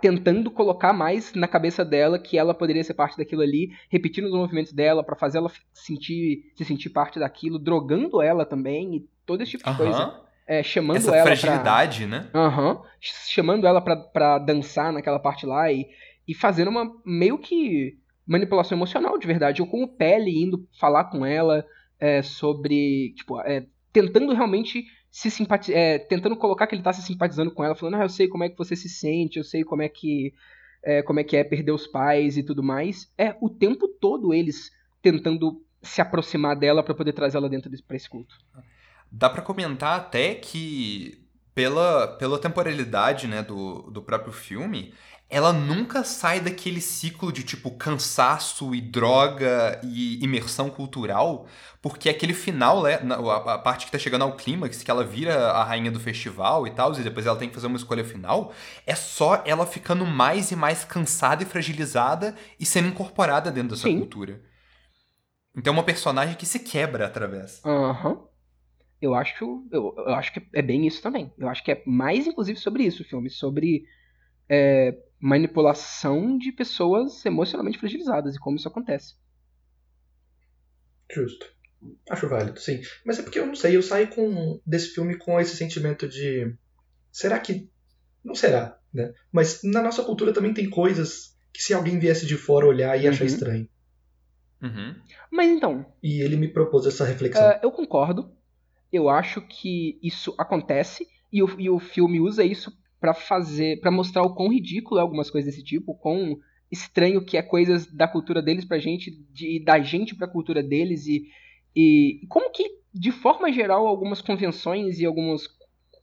tentando colocar mais na cabeça dela que ela poderia ser parte daquilo ali, repetindo os movimentos dela para fazer ela sentir, se sentir parte daquilo, drogando ela também e todo esse tipo de coisa. É, chamando Essa ela fragilidade, pra... né? Uhum, chamando ela pra, pra dançar naquela parte lá e, e fazendo uma meio que manipulação emocional de verdade. Ou com o Pele indo falar com ela é, sobre. Tipo, é, tentando realmente se simpati é, tentando colocar que ele tá se simpatizando com ela, falando, ah, eu sei como é que você se sente, eu sei como é que é, como é que é perder os pais e tudo mais. É o tempo todo eles tentando se aproximar dela para poder trazer ela dentro desse, esse culto. Dá para comentar até que pela, pela temporalidade né, do, do próprio filme, ela nunca sai daquele ciclo de tipo cansaço e droga e imersão cultural, porque aquele final, né, a parte que tá chegando ao clímax, que ela vira a rainha do festival e tal, e depois ela tem que fazer uma escolha final, é só ela ficando mais e mais cansada e fragilizada e sendo incorporada dentro dessa Sim. cultura. Então é uma personagem que se quebra através. Aham. Uhum. Eu acho, eu, eu acho que é bem isso também. Eu acho que é mais, inclusive, sobre isso o filme, sobre é, manipulação de pessoas emocionalmente fragilizadas e como isso acontece. Justo. Acho válido, sim. Mas é porque eu não sei, eu saio com, desse filme com esse sentimento de. Será que. Não será, né? Mas na nossa cultura também tem coisas que se alguém viesse de fora olhar ia uhum. achar estranho. Uhum. Mas então. E ele me propôs essa reflexão. Uh, eu concordo. Eu acho que isso acontece e o, e o filme usa isso para fazer, para mostrar o quão ridículo é algumas coisas desse tipo, o quão estranho que é coisas da cultura deles pra gente, de, da gente pra cultura deles e, e como que, de forma geral, algumas convenções e alguns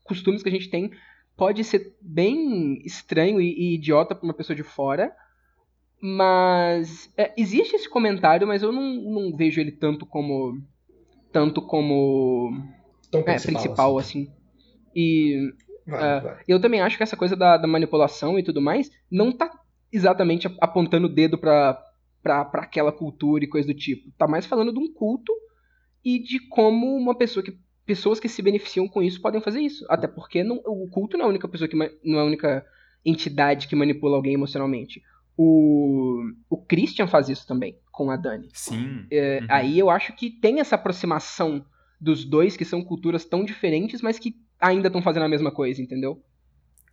costumes que a gente tem pode ser bem estranho e, e idiota pra uma pessoa de fora, mas é, existe esse comentário, mas eu não, não vejo ele tanto como tanto como Tão é, principal, principal assim. assim. E Vai, uh, vai. Eu também acho que essa coisa da, da, manipulação e tudo mais não tá exatamente apontando o dedo pra, pra, pra aquela cultura e coisa do tipo. Tá mais falando de um culto e de como uma pessoa que. Pessoas que se beneficiam com isso podem fazer isso. Até porque não, o culto não é a única pessoa que. não é a única entidade que manipula alguém emocionalmente. O, o Christian faz isso também com a Dani. Sim. É, uhum. Aí eu acho que tem essa aproximação dos dois, que são culturas tão diferentes, mas que ainda estão fazendo a mesma coisa, entendeu?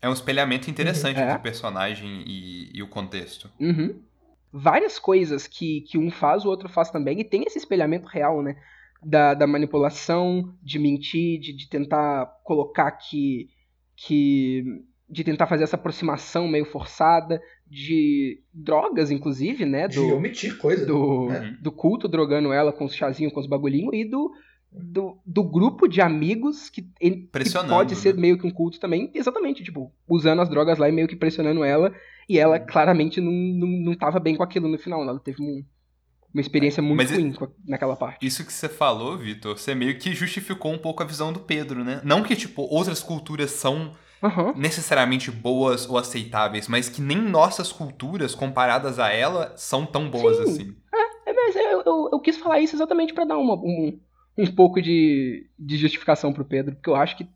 É um espelhamento interessante uhum, é. entre o personagem e, e o contexto. Uhum. Várias coisas que, que um faz, o outro faz também, e tem esse espelhamento real, né? Da, da manipulação, de mentir, de, de tentar colocar que, que. de tentar fazer essa aproximação meio forçada, de drogas, inclusive, né? Do, de omitir coisa. Do, né? do culto drogando ela com os chazinhos, com os bagulhinhos, e do, do, do grupo de amigos que, que pode ser né? meio que um culto também, exatamente, tipo, usando as drogas lá e meio que pressionando ela, e ela claramente não, não, não tava bem com aquilo no final, ela teve um, uma experiência muito Mas ruim naquela parte. Isso que você falou, Vitor, você meio que justificou um pouco a visão do Pedro, né? Não que, tipo, outras culturas são Aham. necessariamente boas ou aceitáveis, mas que nem nossas culturas comparadas a ela são tão boas Sim. assim. É, mas eu, eu, eu quis falar isso exatamente pra dar uma, um, um pouco de, de justificação pro Pedro, porque eu acho que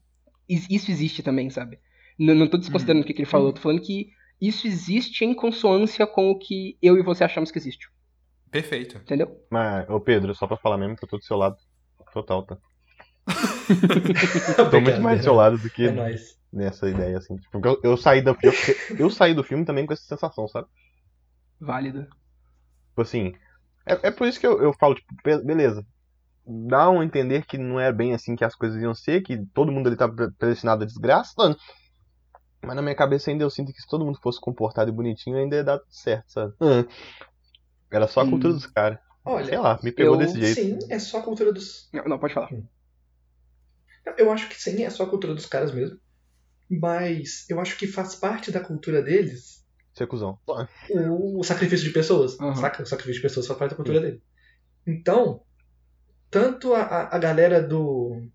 is- isso existe também, sabe? Não, não tô desconsiderando o que, que ele falou, eu tô falando que isso existe em consonância com o que eu e você achamos que existe, Perfeito. entendeu? Mas, ô Pedro, só pra falar mesmo que eu tô do seu lado. Total, tá? [LAUGHS] Tô muito mais do seu lado do que É nóis. nessa ideia, assim. Tipo, porque eu, eu saí do eu, eu saí do filme também com essa sensação, sabe? Válido. Tipo assim. É, é por isso que eu, eu falo, tipo, be- beleza. Dá um entender que não é bem assim que as coisas iam ser, que todo mundo ali tá pre- predestinado à desgraça, mano. Mas na minha cabeça ainda eu sinto que se todo mundo fosse comportado e bonitinho, ainda ia dar tudo certo, sabe? Ah. Era só a cultura Hum. dos caras. Sei Olha, lá, me pegou eu- desse jeito. sim, é só a cultura dos. Não, não, pode falar. Eu acho que sim, é só a cultura dos caras mesmo. Mas eu acho que faz parte da cultura deles Ser cuzão. o, o sacrifício de pessoas. Aham. Saca? O sacrifício de pessoas faz parte da cultura dele. Então, tanto a, a, galera do,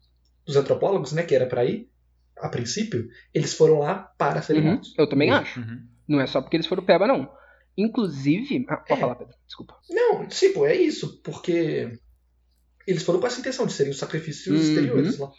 dos antropólogos, né, que era pra ir, a princípio, eles foram lá para serem Uhum, mortos. eu também Uhum. acho. Uhum. Não é só porque eles foram peba, não. Inclusive. Ah, pode É. falar, Pedro. Desculpa. Não, tipo, é isso, porque eles foram com essa intenção de serem os sacrifícios Uhum. exteriores lá.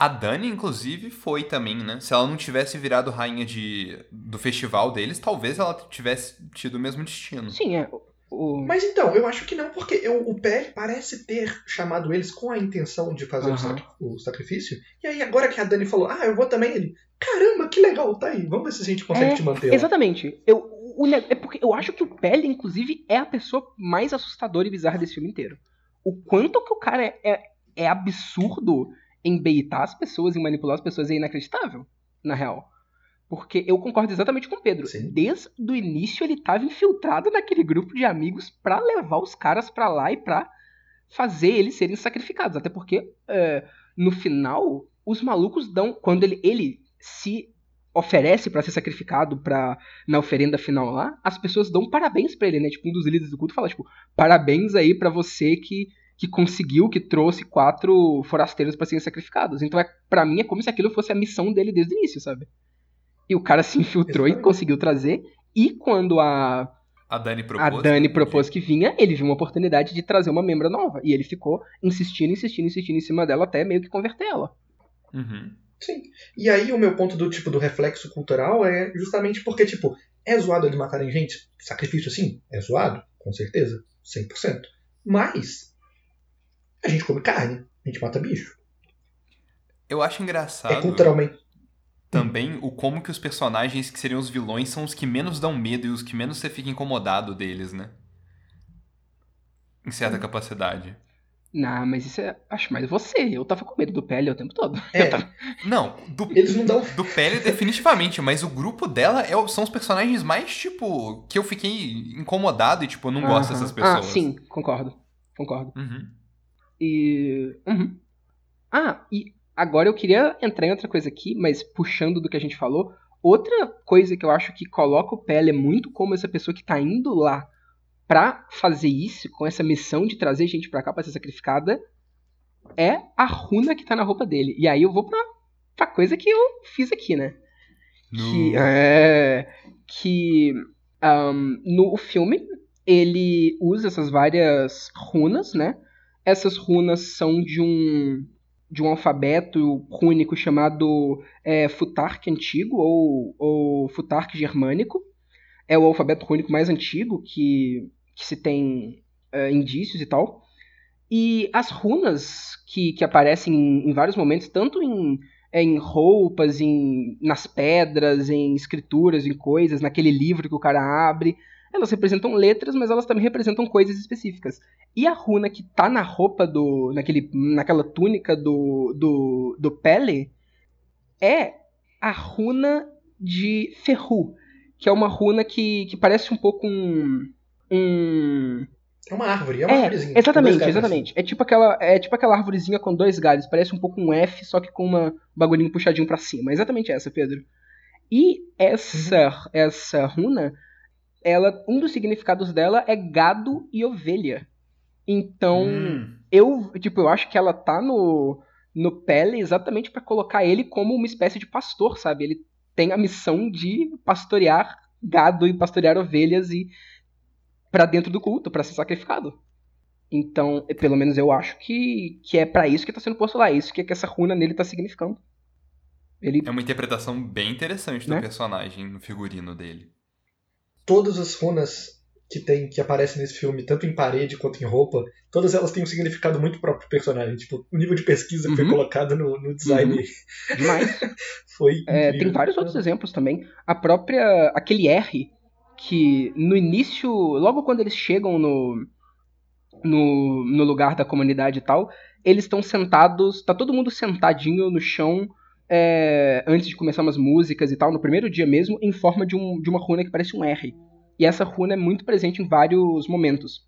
A Dani, inclusive, foi também, né? Se ela não tivesse virado rainha de, do festival deles, talvez ela tivesse tido o mesmo destino. Sim, é. O-. Mas então, eu acho que não, porque eu- o Pé parece ter chamado eles com a intenção de fazer sacri- o sacrifício. E aí, agora que a Dani falou, ah, eu vou também, ele, caramba, que legal, tá aí, vamos ver se a gente consegue É, te manter. Exatamente. Eu, o, é porque eu acho que o Pele, inclusive, é a pessoa mais assustadora e bizarra desse filme inteiro. O quanto que o cara é, é, é absurdo em beitar as pessoas, em manipular as pessoas, é inacreditável, na real. Porque eu concordo exatamente com o Pedro. Sim. Desde o início ele tava infiltrado naquele grupo de amigos pra levar os caras pra lá e pra fazer eles serem sacrificados. Até porque, é, no final, os malucos dão. Quando ele, ele se oferece pra ser sacrificado pra, na oferenda final lá, as pessoas dão parabéns pra ele, né? Tipo, um dos líderes do culto fala, tipo, parabéns aí pra você que, que conseguiu, que trouxe quatro forasteiros pra serem sacrificados. Então, é, pra mim, é como se aquilo fosse a missão dele desde o início, sabe? E o cara se infiltrou e conseguiu trazer. E quando a, A Dani a propôs. Dani né? propôs que vinha, ele viu uma oportunidade de trazer uma membra nova. E ele ficou insistindo, insistindo, insistindo em cima dela até meio que converter ela. Uhum. Sim. E aí o meu ponto do tipo do reflexo cultural é justamente porque, tipo, é zoado eles matarem gente? Sacrifício sim, é zoado, com certeza, 100%. Mas a gente come carne, a gente mata bicho. Eu acho engraçado É culturalmente. Também o como que os personagens que seriam os vilões são os que menos dão medo e os que menos você fica incomodado deles, né? Em certa capacidade. Não, mas isso é. Acho mais você. Eu tava com medo do pele o tempo todo. [LAUGHS] É, tava- Não, do, eles não dão. do Pele definitivamente, mas o grupo dela é são os personagens mais, tipo, que eu fiquei incomodado e, tipo, eu não gosto Aham. dessas pessoas. Ah, sim, concordo. Concordo. Uhum. E. uhum. Ah, e agora eu queria entrar em outra coisa aqui, mas puxando do que a gente falou. Outra coisa que eu acho que coloca o Pele muito como essa pessoa que tá indo lá pra fazer isso, com essa missão de trazer gente pra cá pra ser sacrificada, é a runa que tá na roupa dele. E aí eu vou pra, pra coisa que eu fiz aqui, né? que No- é que ahn, no filme ele usa essas várias runas, né? Essas runas são de um de um alfabeto rúnico chamado é, Futark antigo ou, ou Futark germânico. É o alfabeto rúnico mais antigo que, que se tem é, indícios e tal. E as runas que, que aparecem em, em vários momentos, tanto em, é, em roupas, em, nas pedras, em escrituras, em coisas, naquele livro que o cara abre. Elas representam letras, mas elas também representam coisas específicas. E a runa que tá na roupa do. naquele, naquela túnica do, do, do Pele é a runa de Ferru, que é uma runa que, que parece um pouco um. um É uma árvore, é uma é, árvorezinha. dois exatamente, exatamente. É tipo aquela, é tipo aquela árvorezinha com dois galhos, parece um pouco um F, só que com uma um bagulhinho puxadinho pra cima. É exatamente essa, Pedro. E essa essa runa, ela um dos significados dela é gado e ovelha. Então, Hum. eu, tipo, eu acho que ela tá no no Pele exatamente para colocar ele como uma espécie de pastor, sabe? Ele tem a missão de pastorear gado e pastorear ovelhas e para dentro do culto, para ser sacrificado. Então, pelo menos eu acho que, que é para isso que tá sendo posto lá, é isso que, que essa runa nele tá significando. Ele... É uma interpretação bem interessante do né? personagem no figurino dele. Todas as runas que tem que aparecem nesse filme, tanto em parede quanto em roupa, todas elas têm um significado muito próprio pro personagem. Tipo, o nível de pesquisa que foi uhum. colocado no, no design uhum. Demais. [LAUGHS] foi. É, tem vários outros exemplos também. A própria. aquele R, que no início, logo quando eles chegam no. No, no lugar da comunidade e tal, eles estão sentados, tá todo mundo sentadinho no chão é, antes de começar umas músicas e tal, no primeiro dia mesmo, em forma de, um, de uma runa que parece um R. E essa runa é muito presente em vários momentos.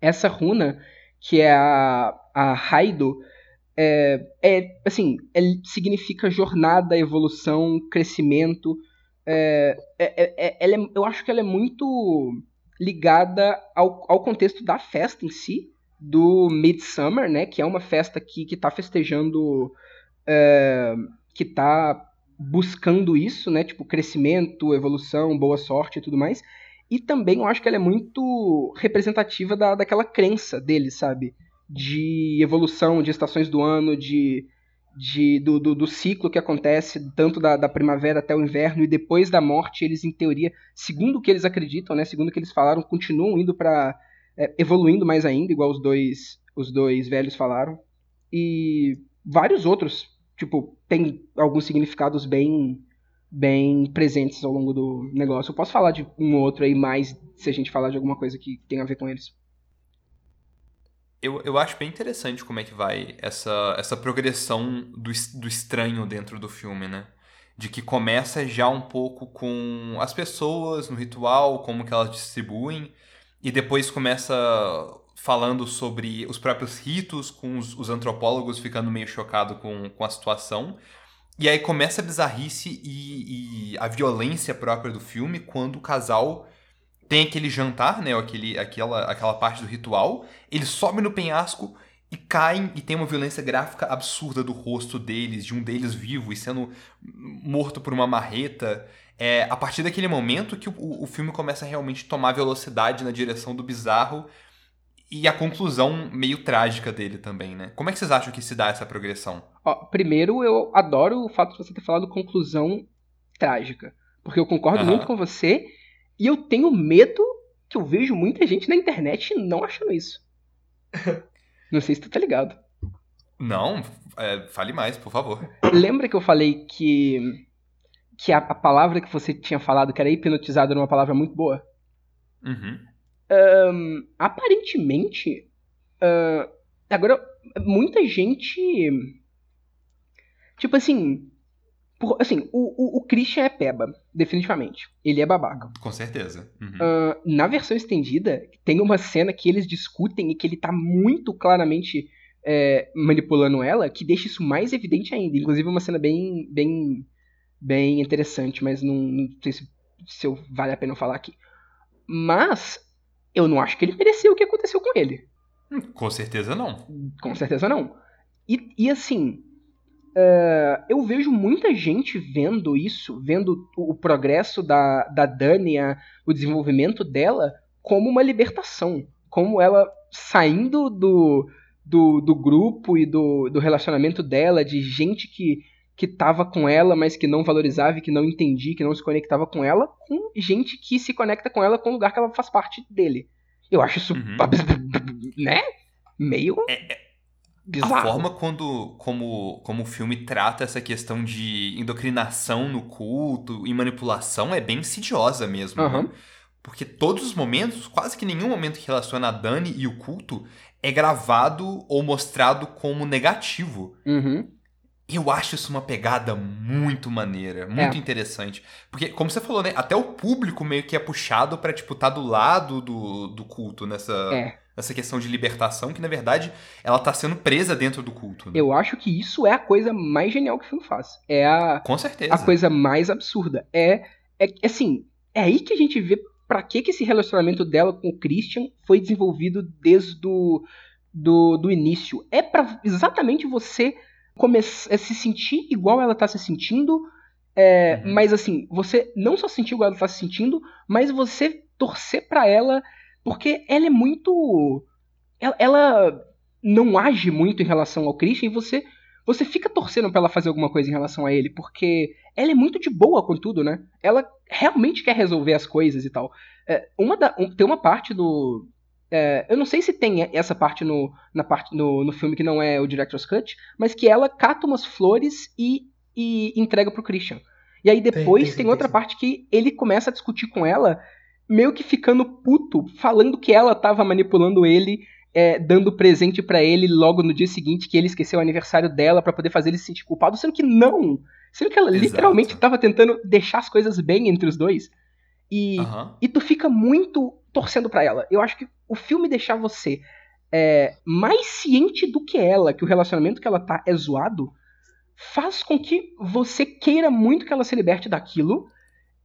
Essa runa, que é a, a Raido, é, é assim, é, significa jornada, evolução, crescimento. É, é, é, ela eu acho que ela é muito ligada ao, ao contexto da festa em si, do Midsummer, né? Que é uma festa que, que tá festejando. Que tá buscando isso, né? Tipo, crescimento, evolução, boa sorte e tudo mais. E também eu acho que ela é muito representativa da, daquela crença dele, sabe? De evolução, de estações do ano, de, de do, do, do ciclo que acontece tanto da, da, primavera até o inverno e depois da morte eles em teoria segundo o que eles acreditam né segundo o que eles falaram continuam indo para é, evoluindo mais ainda igual os dois os dois velhos falaram e vários outros tipo, tem alguns significados bem bem presentes ao longo do negócio. Eu posso falar de um ou outro aí mais se a gente falar de alguma coisa que tem a ver com eles. Eu, eu acho bem interessante como é que vai essa, essa progressão do, do estranho dentro do filme, né? De que começa já um pouco com as pessoas no ritual, como que elas distribuem, e depois começa falando sobre os próprios ritos, com os, os antropólogos ficando meio chocados com, com a situação. E aí começa a bizarrice e, e, a violência própria do filme quando o casal tem aquele jantar, né? Aquele, aquela, aquela parte do ritual. Eles sobem no penhasco e caem e tem uma violência gráfica absurda do rosto deles, de um deles vivo e sendo morto por uma marreta. É a partir daquele momento que o, o filme começa a realmente tomar velocidade na direção do bizarro e a conclusão meio trágica dele também, né? Como é que vocês acham que se dá essa progressão? Ó, primeiro, eu adoro o fato de você ter falado conclusão trágica. Porque eu concordo uhum. muito com você e eu tenho medo que eu vejo muita gente na internet não achando isso. [LAUGHS] não sei se tu tá ligado. Não, é, fale mais, por favor. Lembra que eu falei que que a, a palavra que você tinha falado que era hipnotizado era uma palavra muito boa? Uhum. Um, aparentemente, uh, agora, muita gente. Tipo assim. Por, assim, o, o, o, Christian é peba, definitivamente. Ele é babaca. Com certeza. Uhum. Uh, na versão estendida, tem uma cena que eles discutem e que ele tá muito claramente é, manipulando ela, que deixa isso mais evidente ainda. Inclusive, uma cena bem, bem, bem interessante, mas não, não sei se, se eu, vale a pena falar aqui. Mas eu não acho que ele mereceu o que aconteceu com ele. Hum, com certeza não. Com certeza não. E, e assim, uh, eu vejo muita gente vendo isso, vendo o, o progresso da, da Dani, a, o desenvolvimento dela, como uma libertação. Como ela saindo do, do, do grupo e do, do relacionamento dela, de gente que que tava com ela, mas que não valorizava, que não entendia, que não se conectava com ela, com gente que se conecta com ela com o lugar que ela faz parte dele. Eu acho isso, uhum. [LAUGHS] né? Meio é, é, bizarro. A forma quando, como, como o filme trata essa questão de indoctrinação no culto e manipulação é bem insidiosa mesmo. Uhum. Né? Porque todos os momentos, quase que nenhum momento que relaciona a Dani e o culto é gravado ou mostrado como negativo. Uhum. Eu acho isso uma pegada muito maneira, muito é. interessante. Porque, como você falou, né? Até o público meio que é puxado pra, tipo, tá do lado do, do culto nessa, é. nessa questão de libertação, que na verdade ela tá sendo presa dentro do culto. Né? Eu acho que isso é a coisa mais genial que o filme faz. É a, Com certeza. a coisa mais absurda. É, é assim, é aí que a gente vê pra que, que esse relacionamento dela com o Christian foi desenvolvido desde o do, do início. É para exatamente você começar a se sentir igual ela tá se sentindo, é, Uhum. mas assim, você não só sentir igual ela tá se sentindo, mas você torcer pra ela, porque ela é muito. Ela, ela não age muito em relação ao Christian e você, você fica torcendo pra ela fazer alguma coisa em relação a ele, porque ela é muito de boa com tudo, né? Ela realmente quer resolver as coisas e tal. É, uma da, um- tem uma parte do. É, eu não sei se tem essa parte no, na parte no, no filme que não é o Director's Cut, mas que ela cata umas flores e, e entrega pro Christian. E aí depois tem, tem, tem, outra sim. parte que ele começa a discutir com ela, meio que ficando puto, falando que ela tava manipulando ele, é, dando presente pra ele logo no dia seguinte, que ele esqueceu o aniversário dela pra poder fazer ele se sentir culpado, sendo que não. Sendo que ela Exato. literalmente tava tentando deixar as coisas bem entre os dois. E Aham. e tu fica muito torcendo pra ela. Eu acho que o filme deixar você é, mais ciente do que ela, que o relacionamento que ela tá é zoado, faz com que você queira muito que ela se liberte daquilo.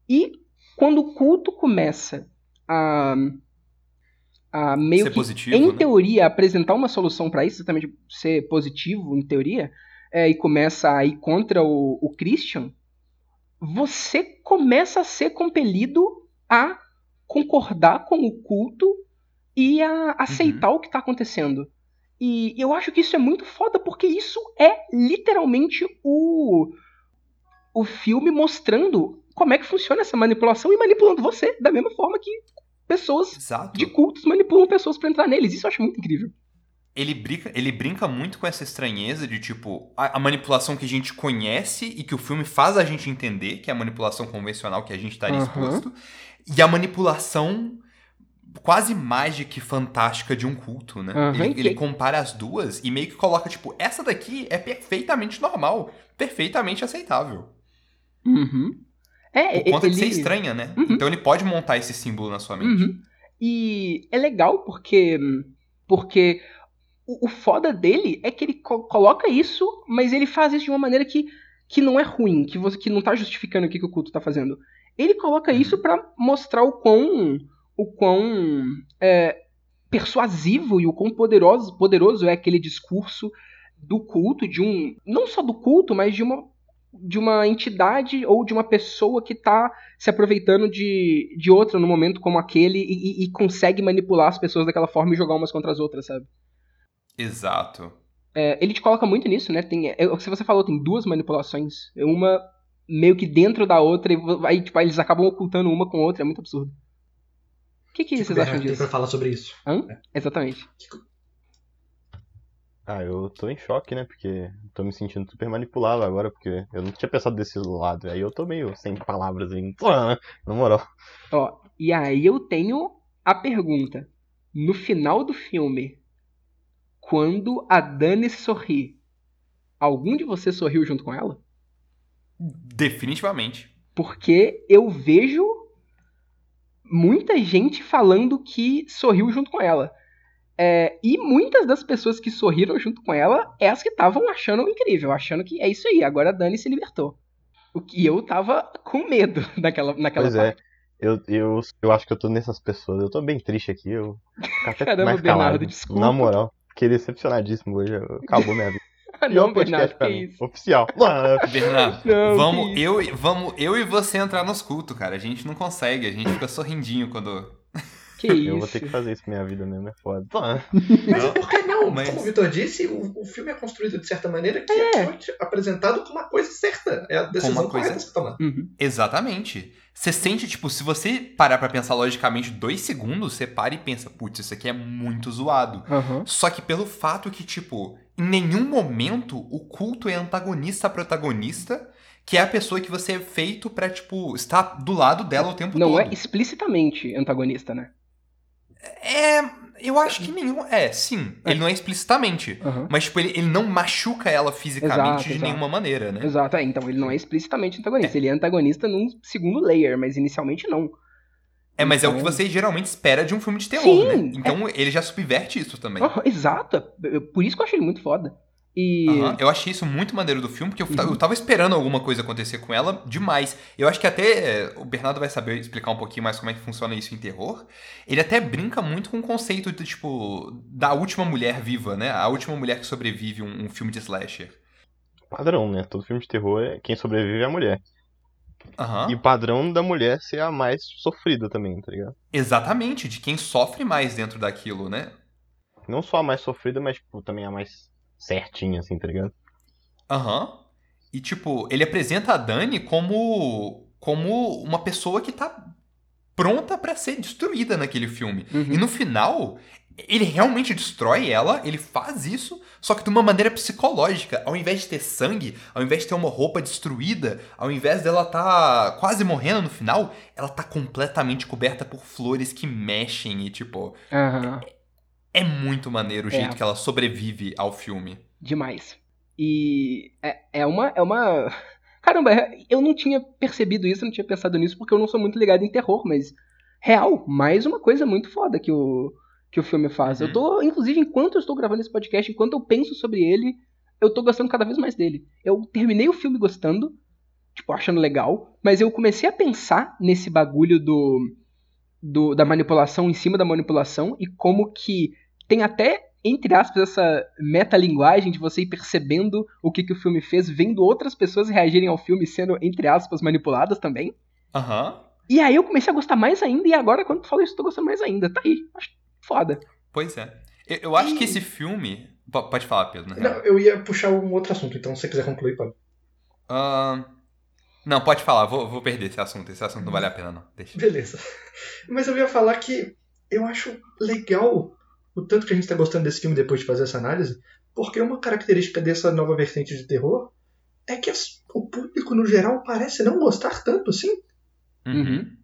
E quando o culto começa a, a meio Ser que, positivo, em né? teoria, apresentar uma solução pra isso, exatamente ser positivo, em teoria, é, e começa a ir contra o, o Christian, você começa a ser compelido a concordar com o culto e a aceitar o que tá acontecendo. E eu acho que isso é muito foda, porque isso é literalmente o, o filme mostrando como é que funciona essa manipulação e manipulando você, da mesma forma que pessoas Exato. de cultos manipulam pessoas pra entrar neles. Isso eu acho muito incrível. Ele brinca, ele brinca muito com essa estranheza de, tipo, a, a manipulação que a gente conhece e que o filme faz a gente entender, que é a manipulação convencional que a gente estaria Aham. exposto, e a manipulação quase mágica e fantástica de um culto, né? Aham, ele, ele compara as duas e meio que coloca, tipo, essa daqui é perfeitamente normal, perfeitamente aceitável. Uhum. É, Por conta de ele... ser estranha, né? Uhum. Então ele pode montar esse símbolo na sua mente. Uhum. E é legal porque porque o, o foda dele é que ele co- coloca isso, mas ele faz isso de uma maneira que, que não é ruim, que você que não tá justificando o que, que o culto tá fazendo. Ele coloca Uhum. isso pra mostrar o quão o quão é, persuasivo e o quão poderoso, poderoso é aquele discurso do culto, de um. Não só do culto, mas de uma, de uma entidade ou de uma pessoa que tá se aproveitando de, de outra no momento como aquele e, e- e consegue manipular as pessoas daquela forma e jogar umas contra as outras, sabe? Exato. É, ele te coloca muito nisso, né? Tem, é, o que você falou, tem duas manipulações. Uma meio que dentro da outra, e aí tipo, eles acabam ocultando uma com a outra, é muito absurdo. O que, que que vocês acham Bernardo tem disso? pra falar sobre isso? Hã? Exatamente. Ah, eu tô em choque, né? Porque tô me sentindo super manipulado agora, porque eu não tinha pensado desse lado. Aí eu tô meio sem palavras aí. Na moral. Ó, e aí eu tenho a pergunta. No final do filme, quando a Dani sorri, algum de vocês sorriu junto com ela? Definitivamente. Porque eu vejo muita gente falando que sorriu junto com ela. É, e muitas das pessoas que sorriram junto com ela é as que estavam achando incrível, achando que é isso aí, agora a Dani se libertou. O que eu tava com medo [LAUGHS] naquela, naquela Pois é. parte. Eu, eu, eu acho que eu tô nessas pessoas. Eu tô bem triste aqui. Eu até Caramba, mais Bernardo, calado. desculpa. Na moral. Fiquei decepcionadíssimo hoje. Acabou minha vida. [LAUGHS] Ah, Pior não, podcast Bernardo, pra que mim. isso? Oficial. [LAUGHS] Bernardo, Não, vamos, eu, e- vamos eu e você entrar nos cultos, cara. A gente não consegue, a gente fica sorrindinho quando. Que Eu vou isso? ter que fazer isso com minha vida mesmo. É foda. Mas por que não? Mas- Como o Vitor disse, o, o filme é construído de certa maneira que é. foi apresentado como uma coisa certa. É a decisão correta que você tá tomando. Uhum. Exatamente. Você sente, tipo, se você parar pra pensar logicamente dois segundos, você para e pensa, putz, isso aqui é muito zoado. Aham. Só que pelo fato que, tipo, em nenhum momento o culto é antagonista a protagonista, que é a pessoa que você é feito pra, tipo, estar do lado dela o tempo Não todo. é explicitamente antagonista, né? É, eu acho que nenhum. É, sim. Ele não é explicitamente. Aham. Mas, tipo, ele, ele não machuca ela fisicamente Exato, de exato. nenhuma maneira, né? Exato, é, então ele não é explicitamente antagonista. Ele é antagonista num segundo layer, mas inicialmente não. É, mas é o que Então- você geralmente espera de um filme de terror, Sim, né? Então ele já subverte isso também. Aham, exato. é- é Por isso que eu achei ele muito foda. E. Aham, Eu achei isso muito maneiro do filme, porque eu, Uhum. eu tava esperando alguma coisa acontecer com ela demais. Eu acho que até é, o Bernardo vai saber explicar um pouquinho mais como é que funciona isso em terror. Ele até brinca muito com o conceito de, tipo, da última mulher viva, né? A última mulher que sobrevive um, um filme de slasher. padrão, né? Todo filme de terror, é quem sobrevive é a mulher. Aham. E o padrão da mulher ser a mais sofrida também, tá ligado? Exatamente, de quem sofre mais dentro daquilo, né? Não só a mais sofrida, mas tipo, também a mais certinha, assim, tá ligado? Aham. E, tipo, ele apresenta a Dani como, como uma pessoa que tá pronta pra ser destruída naquele filme. Uhum. E no final, ele realmente destrói ela, ele faz isso, só que de uma maneira psicológica. Ao invés de ter sangue, ao invés de ter uma roupa destruída, ao invés dela tá quase morrendo no final, ela tá completamente coberta por flores que mexem e, tipo, Aham. é muito maneiro o É. jeito que ela sobrevive ao filme. Demais. E é, é uma. É uma. [LAUGHS] Caramba, eu não tinha percebido isso, não tinha pensado nisso, porque eu não sou muito ligado em terror, mas. Real, mais uma coisa muito foda que o, que o filme faz. Uhum. Eu tô, inclusive, enquanto eu estou gravando esse podcast, enquanto eu penso sobre ele, eu tô gostando cada vez mais dele. Eu terminei o filme gostando, tipo, achando legal, mas eu comecei a pensar nesse bagulho do, do da manipulação em cima da manipulação e como que tem até, entre aspas, essa metalinguagem de você ir percebendo o que, que o filme fez, vendo outras pessoas reagirem ao filme sendo, entre aspas, manipuladas também. Aham. E aí eu comecei a gostar mais ainda, e agora, quando tu fala isso, eu tô gostando mais ainda. Tá aí, acho foda. Pois é. Eu, eu acho E- que esse filme. P- pode falar, Pedro. Na Não, eu ia puxar um outro assunto, então se você quiser concluir, pode. Ahn, não, pode falar. Vou, vou perder esse assunto. Esse assunto não vale a pena, não. Deixa. Beleza. [LAUGHS] Mas eu ia falar que eu acho legal o tanto que a gente tá gostando desse filme depois de fazer essa análise, porque uma característica dessa nova vertente de terror é que as- o público, no geral, parece não gostar tanto assim. Uhum.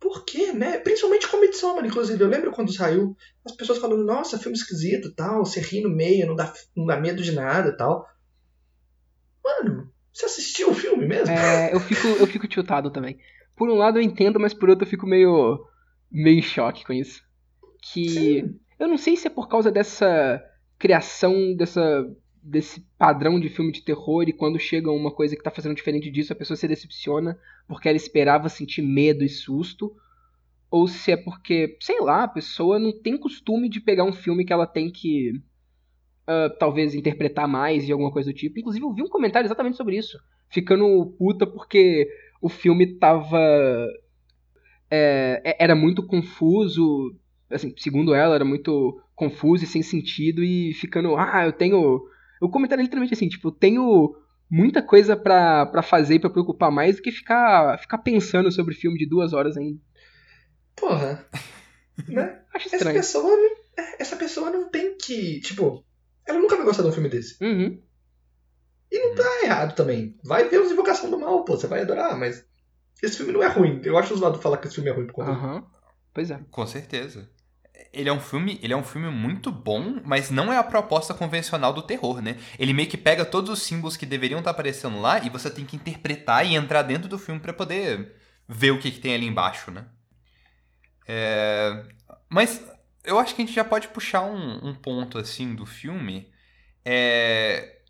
Por quê, né? Principalmente com Midsommar, inclusive. Eu lembro quando saiu, as pessoas falando, nossa, filme esquisito tal, você ri no meio, não dá, não dá medo de nada tal. Mano, você assistiu o filme mesmo? É, eu fico, eu fico tiltado também. Por um lado eu entendo, mas por outro eu fico meio, meio em choque com isso. Que Sim. eu não sei se é por causa dessa criação, dessa, desse padrão de filme de terror e quando chega uma coisa que tá fazendo diferente disso, a pessoa se decepciona porque ela esperava sentir medo e susto. Ou se é porque, sei lá, a pessoa não tem costume de pegar um filme que ela tem que ah, talvez interpretar mais e alguma coisa do tipo. Inclusive, eu vi um comentário exatamente sobre isso. Ficando puta porque o filme tava. é, é- era muito confuso. Assim, segundo ela, era muito confuso e sem sentido. E ficando. Ah, eu tenho. O comentário é literalmente assim: tipo, eu tenho muita coisa pra, pra fazer e pra preocupar mais do que ficar, ficar pensando sobre filme de duas horas ainda. Porra. [LAUGHS] né? Acho Essa estranho. pessoa, não- é, essa pessoa não tem que. Tipo, ela nunca vai gostar de um filme desse. Uhum. E não tá errado também. Vai ver os Invocação do Mal, pô, você vai adorar, mas. Esse filme não é ruim. Eu acho zoado falar que esse filme é ruim por conta. Aham. Pois é. Com certeza. Ele é um filme, ele é um filme muito bom, mas não é a proposta convencional do terror, né? Ele meio que pega todos os símbolos que deveriam estar aparecendo lá e você tem que interpretar e entrar dentro do filme pra poder ver o que, que tem ali embaixo, né? É, Mas eu acho que a gente já pode puxar um, um ponto assim do filme. É...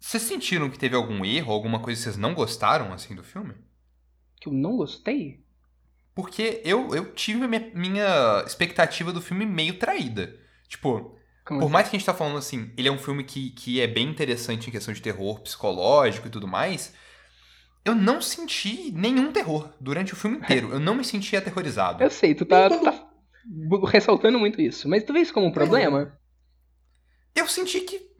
Vocês sentiram que teve algum erro, alguma coisa que vocês não gostaram assim do filme? Que eu não gostei? Porque eu, eu tive a minha, minha expectativa do filme meio traída. Tipo, Como por assim? mais que a gente tá falando assim, ele é um filme que, que é bem interessante em questão de terror psicológico e tudo mais. Eu não senti nenhum terror durante o filme inteiro. Eu não me senti aterrorizado. Eu sei, tu tá, tu tá ressaltando muito isso. Mas tu vê isso como um problema? Eu senti que,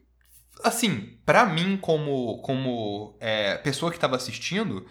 assim, pra mim, como, como é, pessoa que tava assistindo,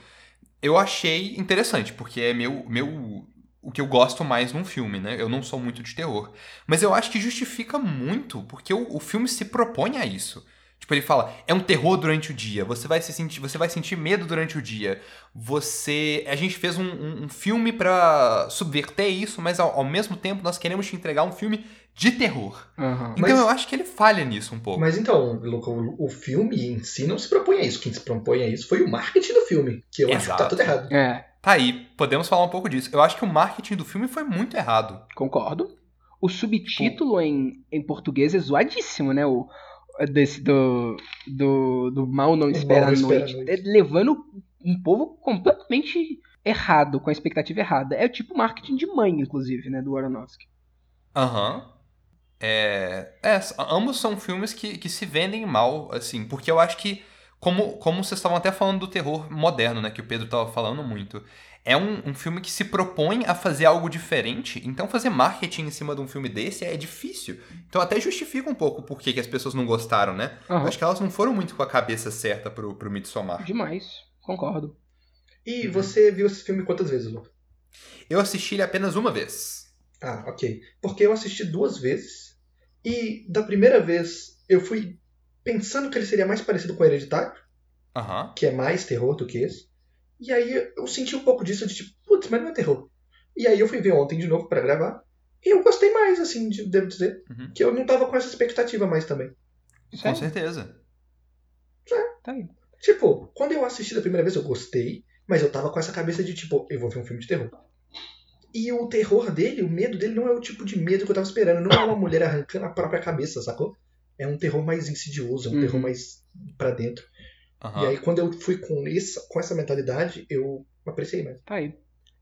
eu achei interessante, porque é meu, meu. O que eu gosto mais num filme, né? Eu não sou muito de terror. Mas eu acho que justifica muito, porque o, o filme se propõe a isso. Tipo, ele fala, é um terror durante o dia, você vai se sentir, você vai sentir medo durante o dia. Você. A gente fez um, um- um filme pra subverter isso, mas ao, ao mesmo tempo nós queremos te entregar um filme de terror. Aham. Então Mas- eu acho que ele falha nisso um pouco. Mas então, Luca, o, o filme em si não se propõe a isso. Quem se propõe a isso foi o marketing do filme, que eu acho que tá Exato. tudo errado. É, Tá aí, podemos falar um pouco disso. Eu acho que o marketing do filme foi muito errado. concordo. O subtítulo em, em português é zoadíssimo, né? O, desse, do, do, do Mal Não Espera, Mal a, noite, Noite. É levando um povo completamente errado, com a expectativa errada. É o tipo marketing de mãe, inclusive, né? Do Aronofsky. Aham. É, é, s- ambos são filmes que, que se vendem mal, assim, porque eu acho que como, como vocês estavam até falando do terror moderno, né? Que o Pedro estava falando muito. É um, um filme que se propõe a fazer algo diferente, então fazer marketing em cima de um filme desse é difícil. Então até justifica um pouco por que, que as pessoas não gostaram, né? Aham. Acho que elas não foram muito com a cabeça certa pro, pro Midsommar. Demais, concordo. E Uhum. você viu esse filme quantas vezes, Lu? Eu assisti ele apenas uma vez. Ah, ok. Porque eu assisti duas vezes. E da primeira vez eu fui pensando que ele seria mais parecido com o Hereditário, Aham. que é mais terror do que esse. E aí eu senti um pouco disso de tipo, putz, mas não é terror. E aí eu fui ver ontem de novo pra gravar. E eu gostei mais, assim, de- devo dizer. Uhum. Que eu não tava com essa expectativa mais também. Com certeza. Tá aí. Tipo, quando eu assisti da primeira vez eu gostei, mas eu tava com essa cabeça de tipo, eu vou ver um filme de terror. E o terror dele, o medo dele não é o tipo de medo que eu tava esperando. Não é uma mulher arrancando a própria cabeça, sacou? É um terror mais insidioso, é um Uhum. terror mais pra dentro. Aham. E aí quando eu fui com, essa com essa mentalidade, eu apreciei mais. Tá aí.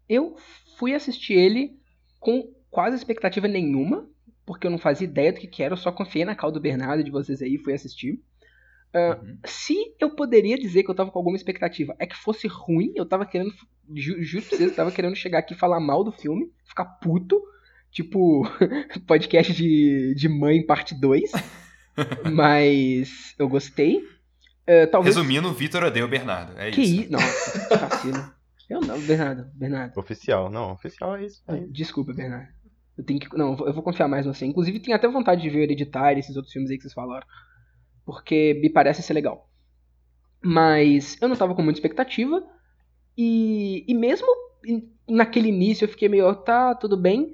Eu fui assistir ele com quase expectativa nenhuma, porque eu não fazia ideia do que que era, eu só confiei na cal do Bernardo e de vocês aí e fui assistir. Uhum. Se eu poderia dizer que eu tava com alguma expectativa é que fosse ruim, eu tava querendo, ju, juro pra vocês, eu tava querendo chegar aqui e falar mal do filme, ficar puto, tipo [LAUGHS] podcast de, de mãe parte 2, [LAUGHS] mas eu gostei. É, talvez... Resumindo, o Vitor odeia o Bernardo. É Que isso. Nossa, vacilo. Eu não, Bernardo, Bernardo. Oficial, não, oficial é isso. É isso. Desculpa, Bernardo. Eu tenho que. Não, eu vou- confiar mais no você. Inclusive, tenho até vontade de ver o Hereditário e esses outros filmes aí que vocês falaram. Porque me parece ser legal. Mas eu não tava com muita expectativa. E, e mesmo naquele início eu fiquei meio, "Oh, tá, tudo bem.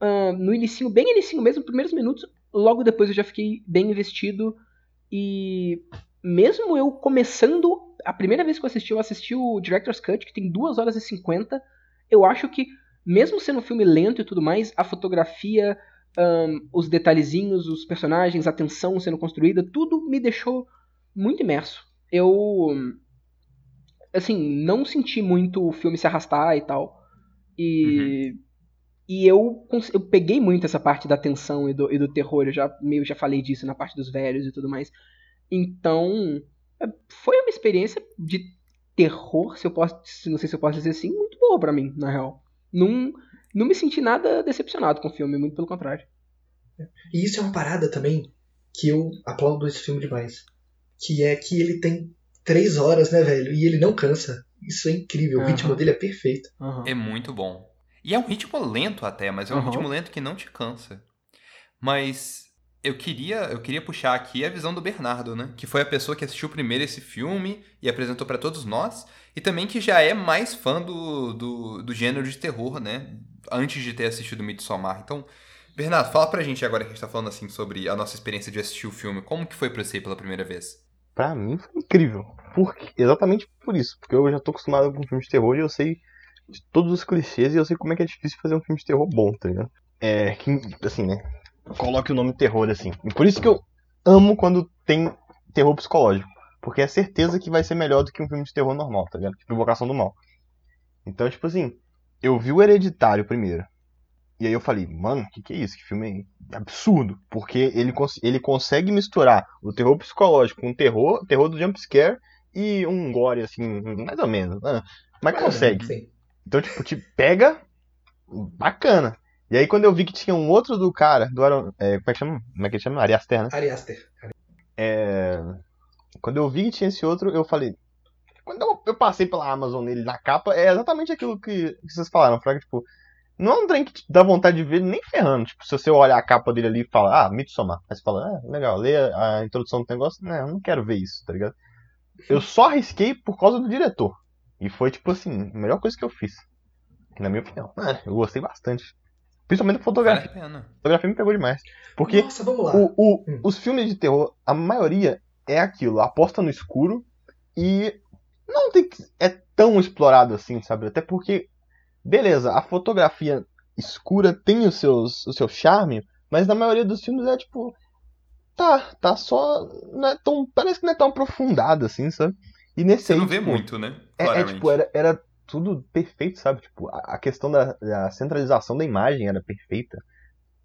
Ah, no inicinho, bem inicinho mesmo, primeiros minutos, logo depois eu já fiquei bem investido. E mesmo eu começando, a primeira vez que eu assisti, eu assisti o Director's Cut, que tem 2 horas e 50. Eu acho que, mesmo sendo um filme lento e tudo mais, a fotografia, ahn, os detalhezinhos, os personagens, a tensão sendo construída, tudo me deixou muito imerso. Eu, assim, não senti muito o filme se arrastar e tal. E, e eu, eu peguei muito essa parte da tensão e do, e do terror. Eu já meio já falei disso na parte dos velhos e tudo mais. Então, é, foi uma experiência de terror, se eu posso, se- não sei se eu posso dizer assim, muito boa pra mim, na real. Não, não me senti nada decepcionado com o filme, muito pelo contrário. E isso é uma parada também que eu aplaudo esse filme demais. Que é que ele tem três horas, né, velho? E ele não cansa. Isso é incrível. O ritmo dele é perfeito. É muito bom. E é um ritmo lento até, mas é um Aham. ritmo lento que não te cansa. Mas eu queria, eu queria puxar aqui a visão do Bernardo, né? Que foi a pessoa que assistiu primeiro esse filme e apresentou pra todos nós. E também que já é mais fã do, do, do gênero de terror, né? Antes de ter assistido Midsommar. Então, Bernardo, fala pra gente agora que a gente tá falando assim sobre a nossa experiência de assistir o filme. Como que foi pra você pela primeira vez? Pra mim foi incrível. Por, exatamente por isso. Porque eu já tô acostumado com filmes de terror e eu sei de todos os clichês e eu sei como é que é difícil fazer um filme de terror bom, tá ligado? É, que, assim, né? Coloque o nome terror, assim. E por isso que eu amo quando tem terror psicológico. Porque é certeza que vai ser melhor do que um filme de terror normal, tá ligado? Tipo Invocação do Mal. Então, tipo assim, eu vi o Hereditário primeiro. E aí eu falei, mano, o que, que é isso? Que filme é absurdo. Porque ele, cons- ele consegue misturar o terror psicológico com o terror, terror do jumpscare e um gore, assim, mais ou menos. né? Mas consegue. Então, tipo, te pega bacana. E aí quando eu vi que tinha um outro do cara, do Aaron, é, como é que chama? Como é que ele chama? Ari Aster, né? Ari Aster. É, quando eu vi que tinha esse outro, eu falei. Quando eu, eu passei pela Amazon nele na capa, é exatamente aquilo que, que vocês falaram, Fraga, tipo, não é um trem que dá vontade de ver nem ferrando. Tipo, se você olhar a capa dele ali e fala, ah, Midsommar. Aí você fala, ah, legal, lê a, a introdução do negócio. Não, eu não quero ver isso, tá ligado? Eu só arrisquei por causa do diretor. E foi, tipo assim, a melhor coisa que eu fiz. Na minha opinião. É, eu gostei bastante. Principalmente Vale fotografia. a pena. A fotografia me pegou demais. Porque Nossa, vamos lá. o, o- Hum. os filmes de terror, a maioria é aquilo, aposta no escuro e não tem que, é tão explorado assim, sabe? Até porque, beleza, a fotografia escura tem os seus, o seu charme, mas na maioria dos filmes é tipo, tá, tá só, não é tão, parece que não é tão aprofundado assim, sabe? E nesse Você aí, não vê tipo, muito, né? é, é, tipo, era, era tudo perfeito, sabe? Tipo, a, a questão da, da centralização da imagem era perfeita.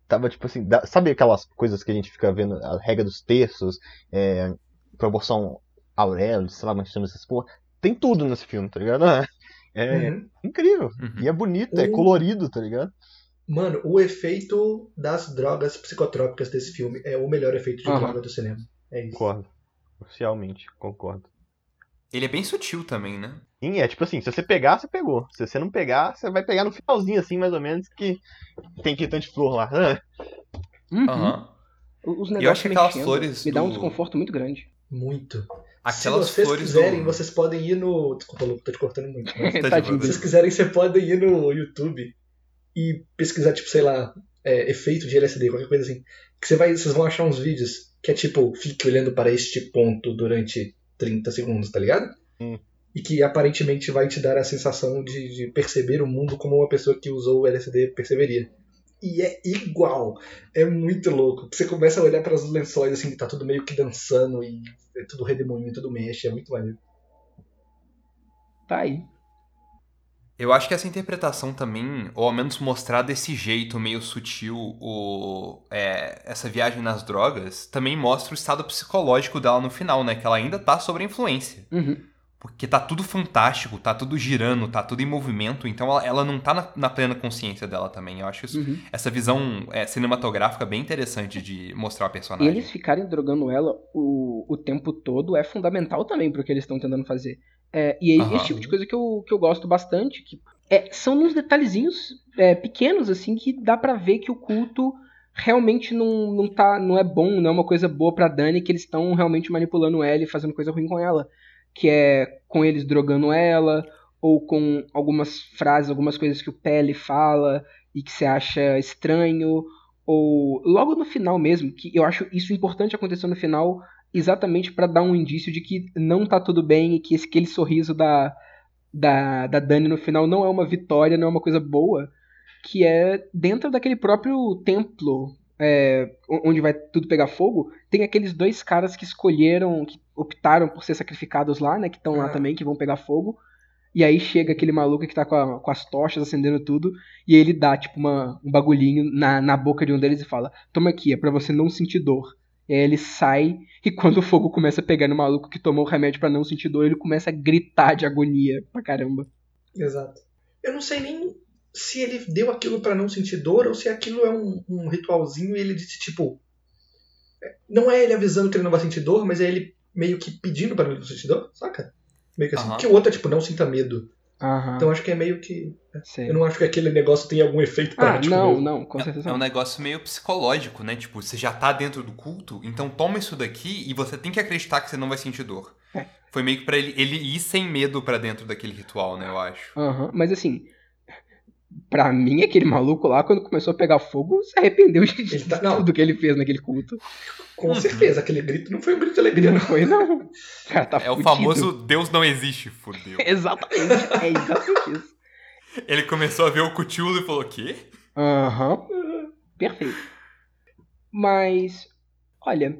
Tava, tipo assim, da- sabe aquelas coisas que a gente fica vendo, a regra dos terços, é, proporção alelos, sei lá como chama essas porra. Tem tudo nesse filme, tá ligado? [LAUGHS] É Uhum. incrível. Uhum. E é bonito, é Uhum. colorido, tá ligado? Mano, o efeito das drogas psicotrópicas desse filme é o melhor efeito de Aham. droga do cinema. É isso. Concordo. Oficialmente, concordo. Ele é bem sutil também, né? Sim, é tipo assim, se você pegar, você pegou. Se você não pegar, você vai pegar no finalzinho, assim, mais ou menos, que tem quitante flor lá. Ah, Uhum. Aham. Os E eu negócios acho que aquelas mexendo flores me dá um do- desconforto muito grande. Muito. Aquelas Se vocês flores quiserem, do... vocês podem ir no. Desculpa, Lu, tô te cortando muito. Mas... [LAUGHS] Tá. Se vocês quiserem, vocês podem ir no YouTube e pesquisar, tipo, sei lá, é, efeito de LSD, qualquer coisa assim. Que você vai, vocês vão achar uns vídeos que é tipo, fique olhando para este ponto durante 30 segundos, tá ligado? Hum. E que aparentemente vai te dar a sensação de, de perceber o mundo como uma pessoa que usou o LSD perceberia. E é igual. É muito louco. Você começa a olhar para os lençóis assim, que tá tudo meio que dançando e é tudo redemoinho, tudo mexe. É muito maneiro. Tá aí. Eu acho que essa interpretação também, ou ao menos mostrar desse jeito meio sutil o, é, essa viagem nas drogas, também mostra o estado psicológico dela no final, né? Que ela ainda tá sob a influência. Uhum. Porque tá tudo fantástico, tá tudo girando, tá tudo em movimento, então ela, ela não tá na, na plena consciência dela também. Eu acho isso, Uhum. essa visão é, cinematográfica bem interessante de mostrar o E personagem. eles ficarem drogando ela o, o tempo todo é fundamental também pro que eles estão tentando fazer. É, e é Aham. esse tipo de coisa que eu, que eu gosto bastante. Que é, são uns detalhezinhos é, pequenos, assim, que dá pra ver que o culto realmente não, não, tá, não é bom, não é uma coisa boa pra Dani, que eles estão realmente manipulando ela e fazendo coisa ruim com ela. Que é com eles drogando ela, ou com algumas frases, algumas coisas que o Pele fala e que você acha estranho, ou logo no final mesmo, que eu acho isso importante acontecer no final, exatamente pra dar um indício de que não tá tudo bem e que esse, aquele sorriso da, da, da Dani no final não é uma vitória, não é uma coisa boa, que é dentro daquele próprio templo é, onde vai tudo pegar fogo, tem aqueles dois caras que escolheram, que optaram por ser sacrificados lá, né, que estão lá Ah. também, que vão pegar fogo. E aí chega aquele maluco que tá com, a- com as tochas acendendo tudo, e ele dá, tipo, uma, um bagulhinho na, na boca de um deles e fala: Toma aqui, é pra você não sentir dor. E aí ele sai, e quando o fogo começa a pegar no maluco que tomou o remédio pra não sentir dor, ele começa a gritar de agonia pra caramba. Exato. Eu não sei nem se ele deu aquilo pra não sentir dor ou se aquilo é um, um ritualzinho e ele disse, tipo. é, Não é ele avisando que ele não vai sentir dor, mas é ele meio que pedindo pra não sentir dor, saca? Meio que assim. Aham. Porque o outro é tipo, não sinta medo. Aham. Então acho que é meio que. sei. Eu não acho que aquele negócio tem algum efeito Ah, prático. não, mesmo. não, com É, certeza é um não. negócio meio psicológico, né? Tipo, você já tá dentro do culto, então toma isso daqui e você tem que acreditar que você não vai sentir dor. É. Foi meio que pra ele, ele ir sem medo pra dentro daquele ritual, né? Eu acho. Aham, Mas assim, pra mim, aquele maluco lá, quando começou a pegar fogo, se arrependeu de Ele tá- de não. tudo que ele fez naquele culto. Com certeza, aquele grito não foi um grito de alegria, Não foi, não. O cara tá É o fudido. famoso Deus não existe, fudeu. [LAUGHS] Exatamente, é exatamente isso. Ele começou a ver o Cthulhu e falou: quê? Aham. Perfeito. Mas, olha,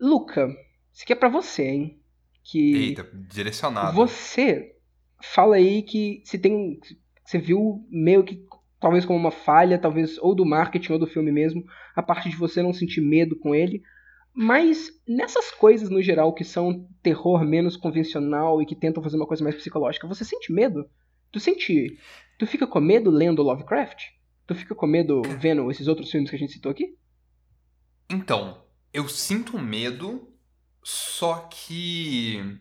Luca, isso aqui é pra você, hein? Que Eita, direcionado. você fala aí que se tem. Você viu meio que talvez como uma falha, talvez ou do marketing ou do filme mesmo, a parte de você não sentir medo com ele. Mas nessas coisas no geral que são terror menos convencional e que tentam fazer uma coisa mais psicológica, você sente medo? Tu sente. Tu fica com medo lendo Lovecraft? Tu fica com medo vendo esses outros filmes que a gente citou aqui? Então, eu sinto medo, só que.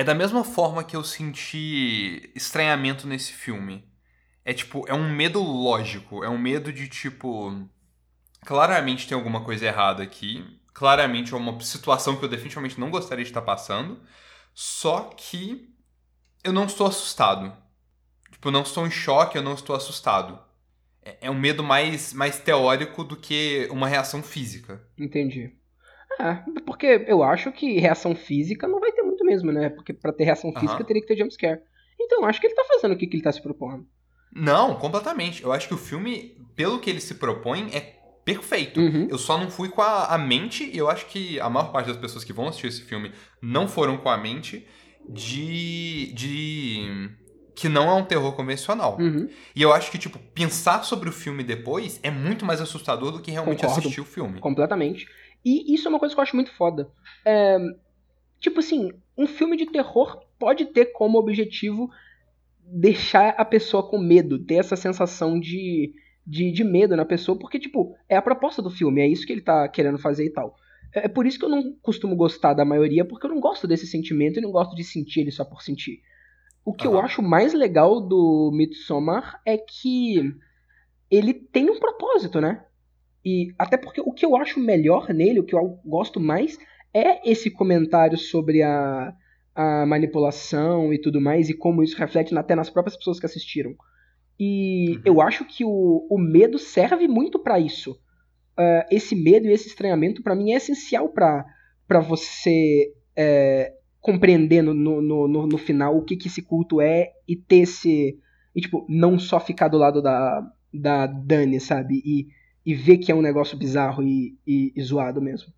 É da mesma forma que eu senti estranhamento nesse filme. É tipo, é um medo lógico. É um medo de tipo. Claramente tem alguma coisa errada aqui. Claramente é uma situação que eu definitivamente não gostaria de estar passando. Só que eu não estou assustado. Tipo, eu não estou em choque, eu não estou assustado. É é um medo mais, mais teórico do que uma reação física. Entendi. É, porque eu acho que reação física não vai ter muito mesmo, né? Porque pra ter reação física teria que ter jumpscare. Então, eu acho que ele tá fazendo o que, que ele tá se propondo. Não, completamente. Eu acho que o filme, pelo que ele se propõe, é perfeito. Uhum. Eu só não fui com a, a mente, e eu acho que a maior parte das pessoas que vão assistir esse filme não foram com a mente de. de. que não é um terror convencional. Uhum. E eu acho que, tipo, pensar sobre o filme depois é muito mais assustador do que realmente Concordo. assistir o filme. Completamente. E isso é uma coisa que eu acho muito foda. É, tipo assim, um filme de terror pode ter como objetivo deixar a pessoa com medo, ter essa sensação de, de, de medo na pessoa, porque, tipo, é a proposta do filme, é isso que ele tá querendo fazer e tal. É, é por isso que eu não costumo gostar da maioria, porque eu não gosto desse sentimento e não gosto de sentir ele só por sentir. O que uhum. eu acho mais legal do Midsommar é que ele tem um propósito, né? E até porque o que eu acho melhor nele, o que eu gosto mais, é esse comentário sobre a, a manipulação e tudo mais, e como isso reflete até nas próprias pessoas que assistiram. E uhum. eu acho que o, o medo serve muito para isso. Uh, esse medo e esse estranhamento, para mim, é essencial para você é, compreender no, no, no, no, final o que, que esse culto é e ter esse. E, tipo, não só ficar do lado da, da Dani, sabe? E, e ver que é um negócio bizarro e, e, e zoado mesmo.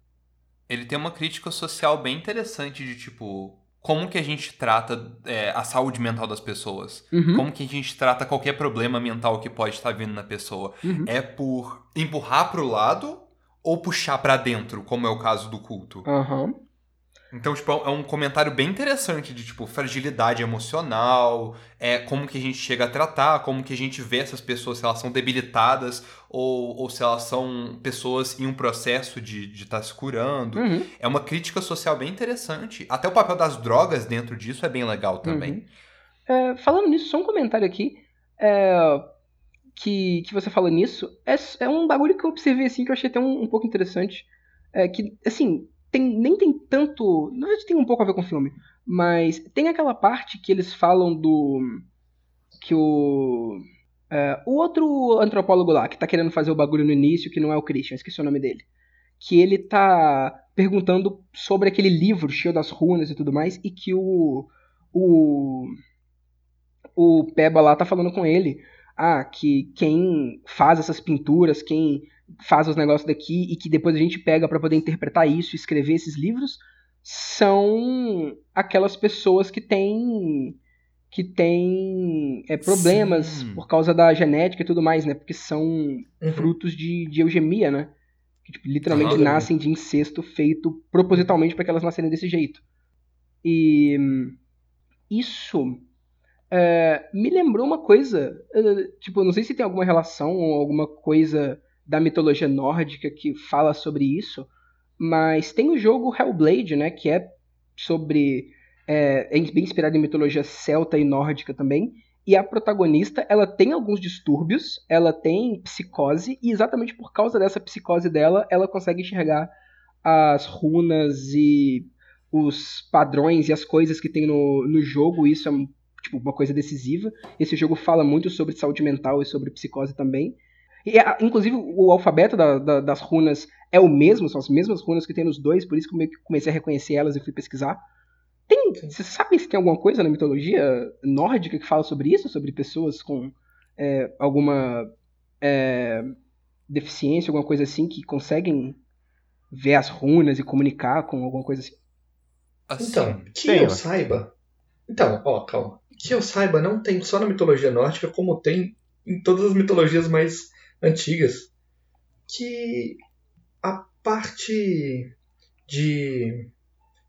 Ele tem uma crítica social bem interessante de, tipo, como que a gente trata é, a saúde mental das pessoas. Uhum. Como que a gente trata qualquer problema mental que pode estar vindo na pessoa. Uhum. É por empurrar pro lado ou puxar para dentro, como é o caso do culto. Uhum. Então, tipo, é um comentário bem interessante de, tipo, fragilidade emocional, é como que a gente chega a tratar, como que a gente vê essas pessoas, se elas são debilitadas ou, ou se elas são pessoas em um processo de estar tá se curando. Uhum. É uma crítica social bem interessante. Até o papel das drogas dentro disso é bem legal também. Uhum. É, falando nisso, só um comentário aqui. É, que, que você falou nisso. É, é um bagulho que eu observei, assim, que eu achei até um, um pouco interessante. É que, assim, tem, nem tem tanto. Na verdade, tem um pouco a ver com o filme. Mas tem aquela parte que eles falam do. Que o. É, o outro antropólogo lá, que tá querendo fazer o bagulho no início, que não é o Christian, esqueci o nome dele. Que ele tá perguntando sobre aquele livro cheio das runas e tudo mais, e que o. O. O Peba lá tá falando com ele. Ah, que quem faz essas pinturas, quem faz os negócios daqui e que depois a gente pega para poder interpretar isso e escrever esses livros são aquelas pessoas que têm que têm é, problemas Sim. por causa da genética e tudo mais, né? Porque são uhum. frutos de, de eugemia, né? Que tipo, literalmente nascem de incesto feito propositalmente para que elas nascerem desse jeito. E isso é, me lembrou uma coisa, é, tipo, não sei se tem alguma relação ou alguma coisa da mitologia nórdica que fala sobre isso, mas tem o jogo Hellblade, né, que é sobre é, é bem inspirado em mitologia celta e nórdica também. E a protagonista, ela tem alguns distúrbios, ela tem psicose, e exatamente por causa dessa psicose dela, ela consegue enxergar as runas e os padrões e as coisas que tem no, no jogo. Isso é tipo, uma coisa decisiva. Esse jogo fala muito sobre saúde mental e sobre psicose também. E, inclusive, o alfabeto da, da, das runas é o mesmo, são as mesmas runas que tem nos dois, por isso que eu comecei a reconhecer elas e fui pesquisar. Tem, você sabe se tem alguma coisa na mitologia nórdica que fala sobre isso? Sobre pessoas com é, alguma é, deficiência, alguma coisa assim, que conseguem ver as runas e comunicar com alguma coisa assim? assim então, que tem, eu saiba. Então, ó, calma. Que eu saiba, não tem só na mitologia nórdica, como tem em todas as mitologias mais antigas, que a parte de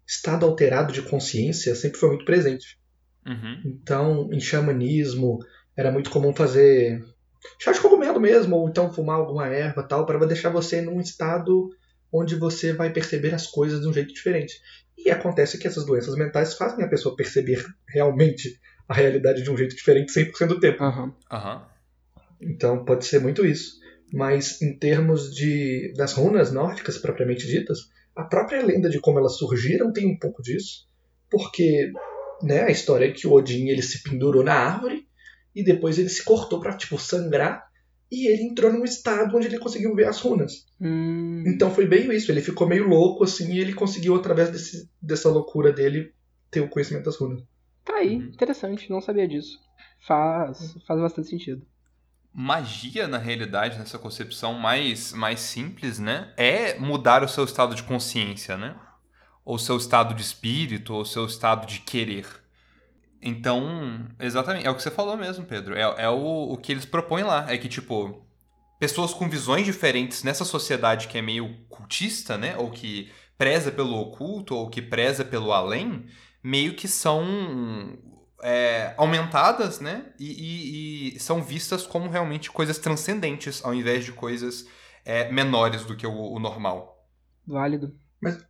estado alterado de consciência sempre foi muito presente. Uhum. Então, em xamanismo, era muito comum fazer chá de cogumelo mesmo, ou então fumar alguma erva tal, para deixar você num estado onde você vai perceber as coisas de um jeito diferente. E acontece que essas doenças mentais fazem a pessoa perceber realmente a realidade de um jeito diferente 100% do tempo. Uhum. Uhum. Então pode ser muito isso. Mas em termos de das runas nórdicas propriamente ditas, a própria lenda de como elas surgiram tem um pouco disso, porque né, a história é que o Odin ele se pendurou na árvore e depois ele se cortou para tipo sangrar e ele entrou num estado onde ele conseguiu ver as runas. Hum. Então foi bem isso, ele ficou meio louco assim e ele conseguiu através desse, dessa loucura dele ter o conhecimento das runas. Tá aí, uhum. interessante, não sabia disso. Faz, faz bastante sentido magia, na realidade, nessa concepção mais, mais simples, né? É mudar o seu estado de consciência, né? Ou seu estado de espírito, ou seu estado de querer. Então, exatamente, é o que você falou mesmo, Pedro. É, é o, o que eles propõem lá. É que, tipo, pessoas com visões diferentes nessa sociedade que é meio cultista, né? Ou que preza pelo oculto ou que preza pelo além, meio que são é, aumentadas, né? E, e, e, são vistas como realmente coisas transcendentes, ao invés de coisas é, menores do que o, o, normal. Válido. Mas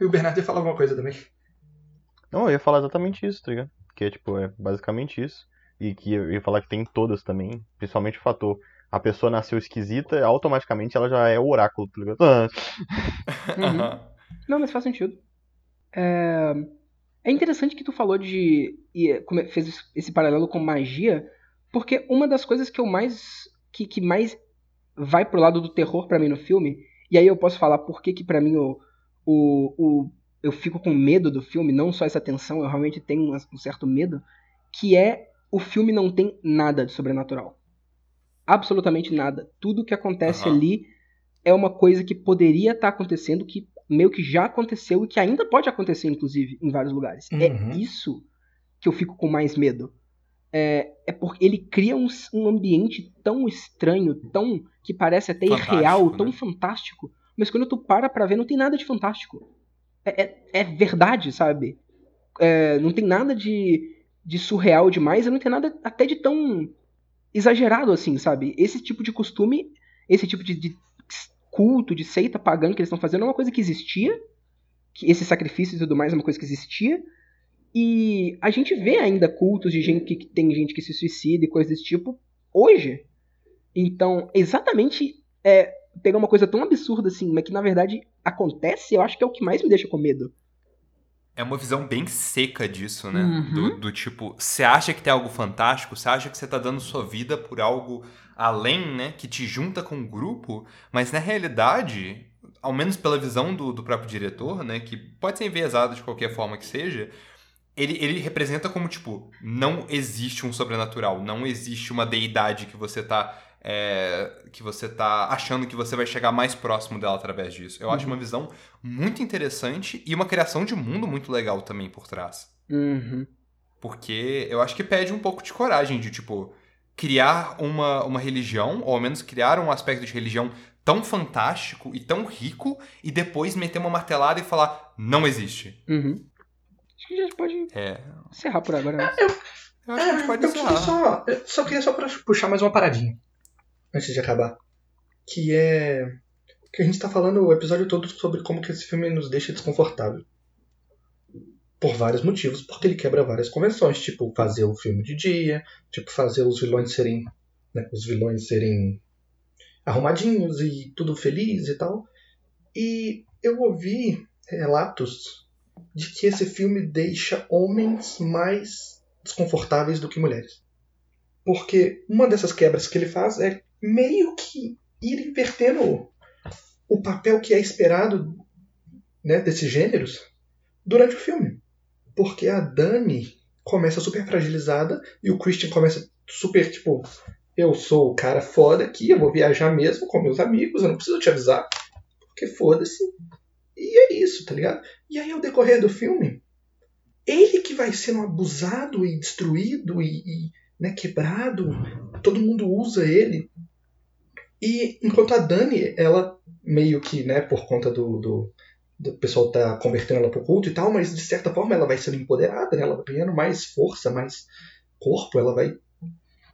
e o Bernardo ia falar alguma coisa também. Não, eu ia falar exatamente isso, tá ligado? Que é tipo, é basicamente isso. E que eu ia falar que tem todas também, principalmente o fator a pessoa nasceu esquisita, automaticamente ela já é o oráculo, tá ligado? [LAUGHS] [LAUGHS] Uhum. Não, mas faz sentido. É... é interessante que tu falou de. e fez esse paralelo com magia, porque uma das coisas que eu mais. que, que mais vai pro lado do terror para mim no filme, e aí eu posso falar por que, que pra mim o, o, o, eu fico com medo do filme, não só essa tensão, eu realmente tenho um certo medo, que é o filme não tem nada de sobrenatural absolutamente nada. Tudo que acontece uhum. ali é uma coisa que poderia estar tá acontecendo, que meio que já aconteceu e que ainda pode acontecer, inclusive, em vários lugares. É uhum. É isso que eu fico com mais medo. É, é porque ele cria um, um, ambiente tão estranho, tão que parece até fantástico, irreal, né? tão fantástico, mas quando tu para pra ver, não tem nada de fantástico. É, é, é verdade, sabe? É, não tem nada de, de surreal demais, e não tem nada até de tão exagerado, assim, sabe? Esse tipo de costume, esse tipo de, de culto, de seita pagã que eles estão fazendo é uma coisa que existia, que esse sacrifício e tudo mais é uma coisa que existia, e a gente vê ainda cultos de gente que, que tem gente que se suicida e coisas desse tipo hoje. Então, exatamente é, pegar uma coisa tão absurda assim, mas que na verdade acontece, eu acho que é o que mais me deixa com medo. É uma visão bem seca disso, né? Uhum. Do, do, tipo, você acha que tem algo fantástico, você acha que você tá dando sua vida por algo além, né? Que te junta com o grupo, mas na realidade, ao menos pela visão do, do próprio diretor, né? Que pode ser enviesado de qualquer forma que seja, ele, ele representa como, tipo, não existe um sobrenatural, não existe uma deidade que você tá é, que você tá achando que você vai chegar mais próximo dela através disso. Eu uhum. acho uma visão muito interessante e uma criação de mundo muito legal também por trás. Uhum. Porque eu acho que pede um pouco de coragem de, tipo, criar uma, uma religião, ou ao menos criar um aspecto de religião tão fantástico e tão rico, e depois meter uma martelada e falar, não existe. Uhum. Acho que a gente pode é. encerrar por agora. Né? Eu, eu acho que a gente pode encerrar. Só, só queria só pra puxar mais uma paradinha antes de acabar. Que é. Que a gente tá falando o episódio todo sobre como que esse filme nos deixa desconfortável. Por vários motivos, porque ele quebra várias convenções, tipo fazer o filme de dia, tipo fazer os vilões serem. Né, os vilões serem arrumadinhos e tudo feliz e tal. E eu ouvi relatos de que esse filme deixa homens mais desconfortáveis do que mulheres. Porque uma dessas quebras que ele faz é meio que ir invertendo o papel que é esperado né, desses gêneros durante o filme. Porque a Dani começa super fragilizada e o Christian começa super tipo: eu sou o cara foda aqui, eu vou viajar mesmo com meus amigos, eu não preciso te avisar, porque foda-se. E é isso, tá ligado? E aí, ao decorrer do filme, ele que vai sendo abusado e destruído e, e né, quebrado, todo mundo usa ele e enquanto a Dani, ela meio que, né, por conta do, do, do pessoal tá convertendo ela pro culto e tal, mas de certa forma ela vai sendo empoderada, né? Ela vai ganhando mais força, mais corpo, ela vai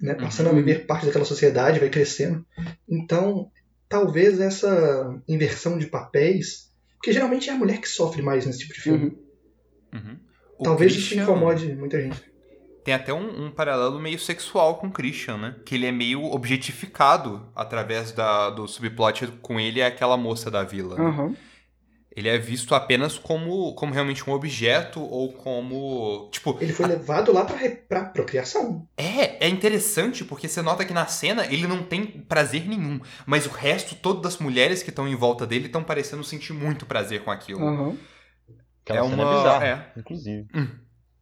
né, passando a viver parte daquela sociedade, vai crescendo. Então, talvez essa inversão de papéis, porque geralmente é a mulher que sofre mais nesse tipo de filme. Uhum. Uhum. Talvez Christian... isso incomode muita gente. Tem até um, um, paralelo meio sexual com Christian, né? Que ele é meio objetificado através da, do subplot com ele é aquela moça da vila. Né? Uhum. Ele é visto apenas como, como realmente um objeto ou como. Tipo. Ele foi a... levado lá pra, pra procriação. É, é interessante porque você nota que na cena ele não tem prazer nenhum. Mas o resto, todas as mulheres que estão em volta dele estão parecendo sentir muito prazer com aquilo. Uhum. é uma. É bizarra, é. inclusive. Hum.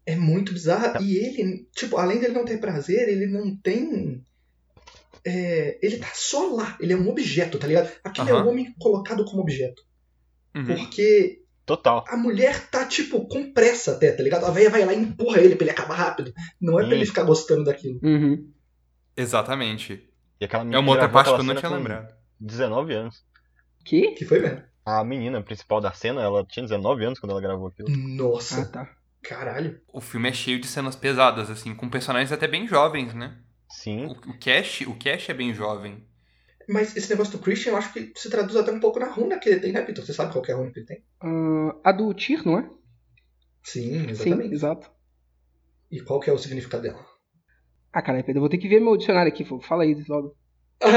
É muito bizarro. Tá. E ele, tipo, além dele não ter prazer, ele não tem. É, ele tá só lá. Ele é um objeto, tá ligado? Aquele uhum. é o homem colocado como objeto. Uhum. Porque. Total. A mulher tá, tipo, com pressa até, tá ligado? A velha vai lá e empurra ele pra ele acabar rápido. Não é pra ele ficar gostando daquilo. Uhum. Exatamente. E aquela é uma outra parte que eu não tinha lembrado. 19 anos. Que? Que foi mesmo. A menina principal da cena, ela tinha 19 anos quando ela gravou aquilo. Nossa, Ah, tá. Caralho. O filme é cheio de cenas pesadas, assim, com personagens até bem jovens, né? Sim. O, o Cash, o Cash é bem jovem. Mas esse negócio do Christian, eu acho que se traduz até um pouco na runa que ele tem, né, Vitor? Você sabe qual que é a runa que ele tem? Ah, a do Tyr, não é? Sim, Sim, exatamente. exato. E qual que é o significado dela? Ah, caralho, Pedro, eu vou ter que ver meu dicionário aqui. Fala aí logo. [LAUGHS] Ah,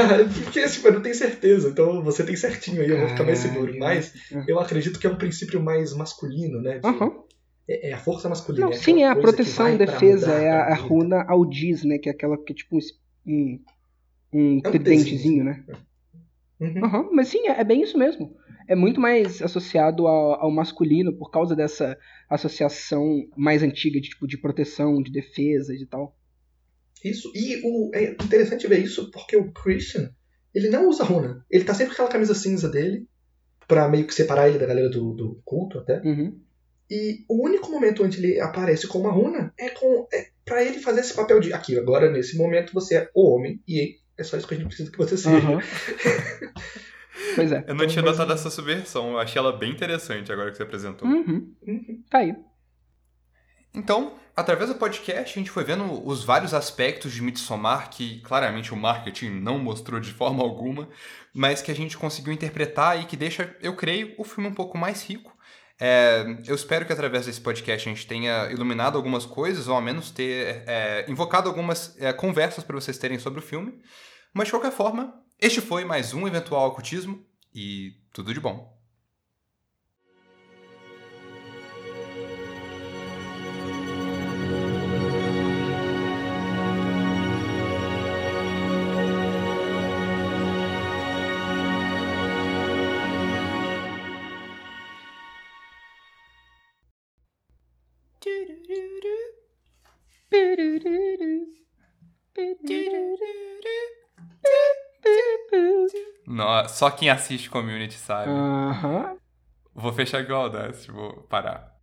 porque assim, eu não tenho certeza, então você tem certinho aí, eu vou ficar mais seguro. Mas eu acredito que é um princípio mais masculino, né? de- Aham. É, é a força masculina. Não, é sim, é a proteção, defesa, é a, a runa Aldiz, né? Que é aquela que é tipo um, um, É um tridentezinho, né? Uhum. Aham, mas sim, é, é bem isso mesmo. É muito mais associado ao, ao masculino por causa dessa associação mais antiga de tipo de proteção, de defesa e de tal. Isso, e o, é interessante ver isso porque o Christian, ele não usa runa. Ele tá sempre com aquela camisa cinza dele, pra meio que separar ele da galera do, do culto até. Uhum. E o único momento onde ele aparece com uma runa é com é para ele fazer esse papel de aqui, agora nesse momento você é o homem e é só isso que a gente precisa que você seja. Aham. [LAUGHS] pois é. Eu não tinha Mas- notado essa subversão, eu achei ela bem interessante agora que você apresentou. Uhum. Uhum. Tá aí. Então, através do podcast, a gente foi vendo os vários aspectos de Midsommar que claramente o marketing não mostrou de forma alguma, mas que a gente conseguiu interpretar e que deixa, eu creio, o filme um pouco mais rico. É, eu espero que através desse podcast a gente tenha iluminado algumas coisas, ou ao menos ter é, invocado algumas é, conversas para vocês terem sobre o filme. Mas de qualquer forma, este foi mais um eventual ocultismo e tudo de bom. Nossa, só quem assiste Community sabe. Aham. Vou fechar aqui o Audacity, vou parar.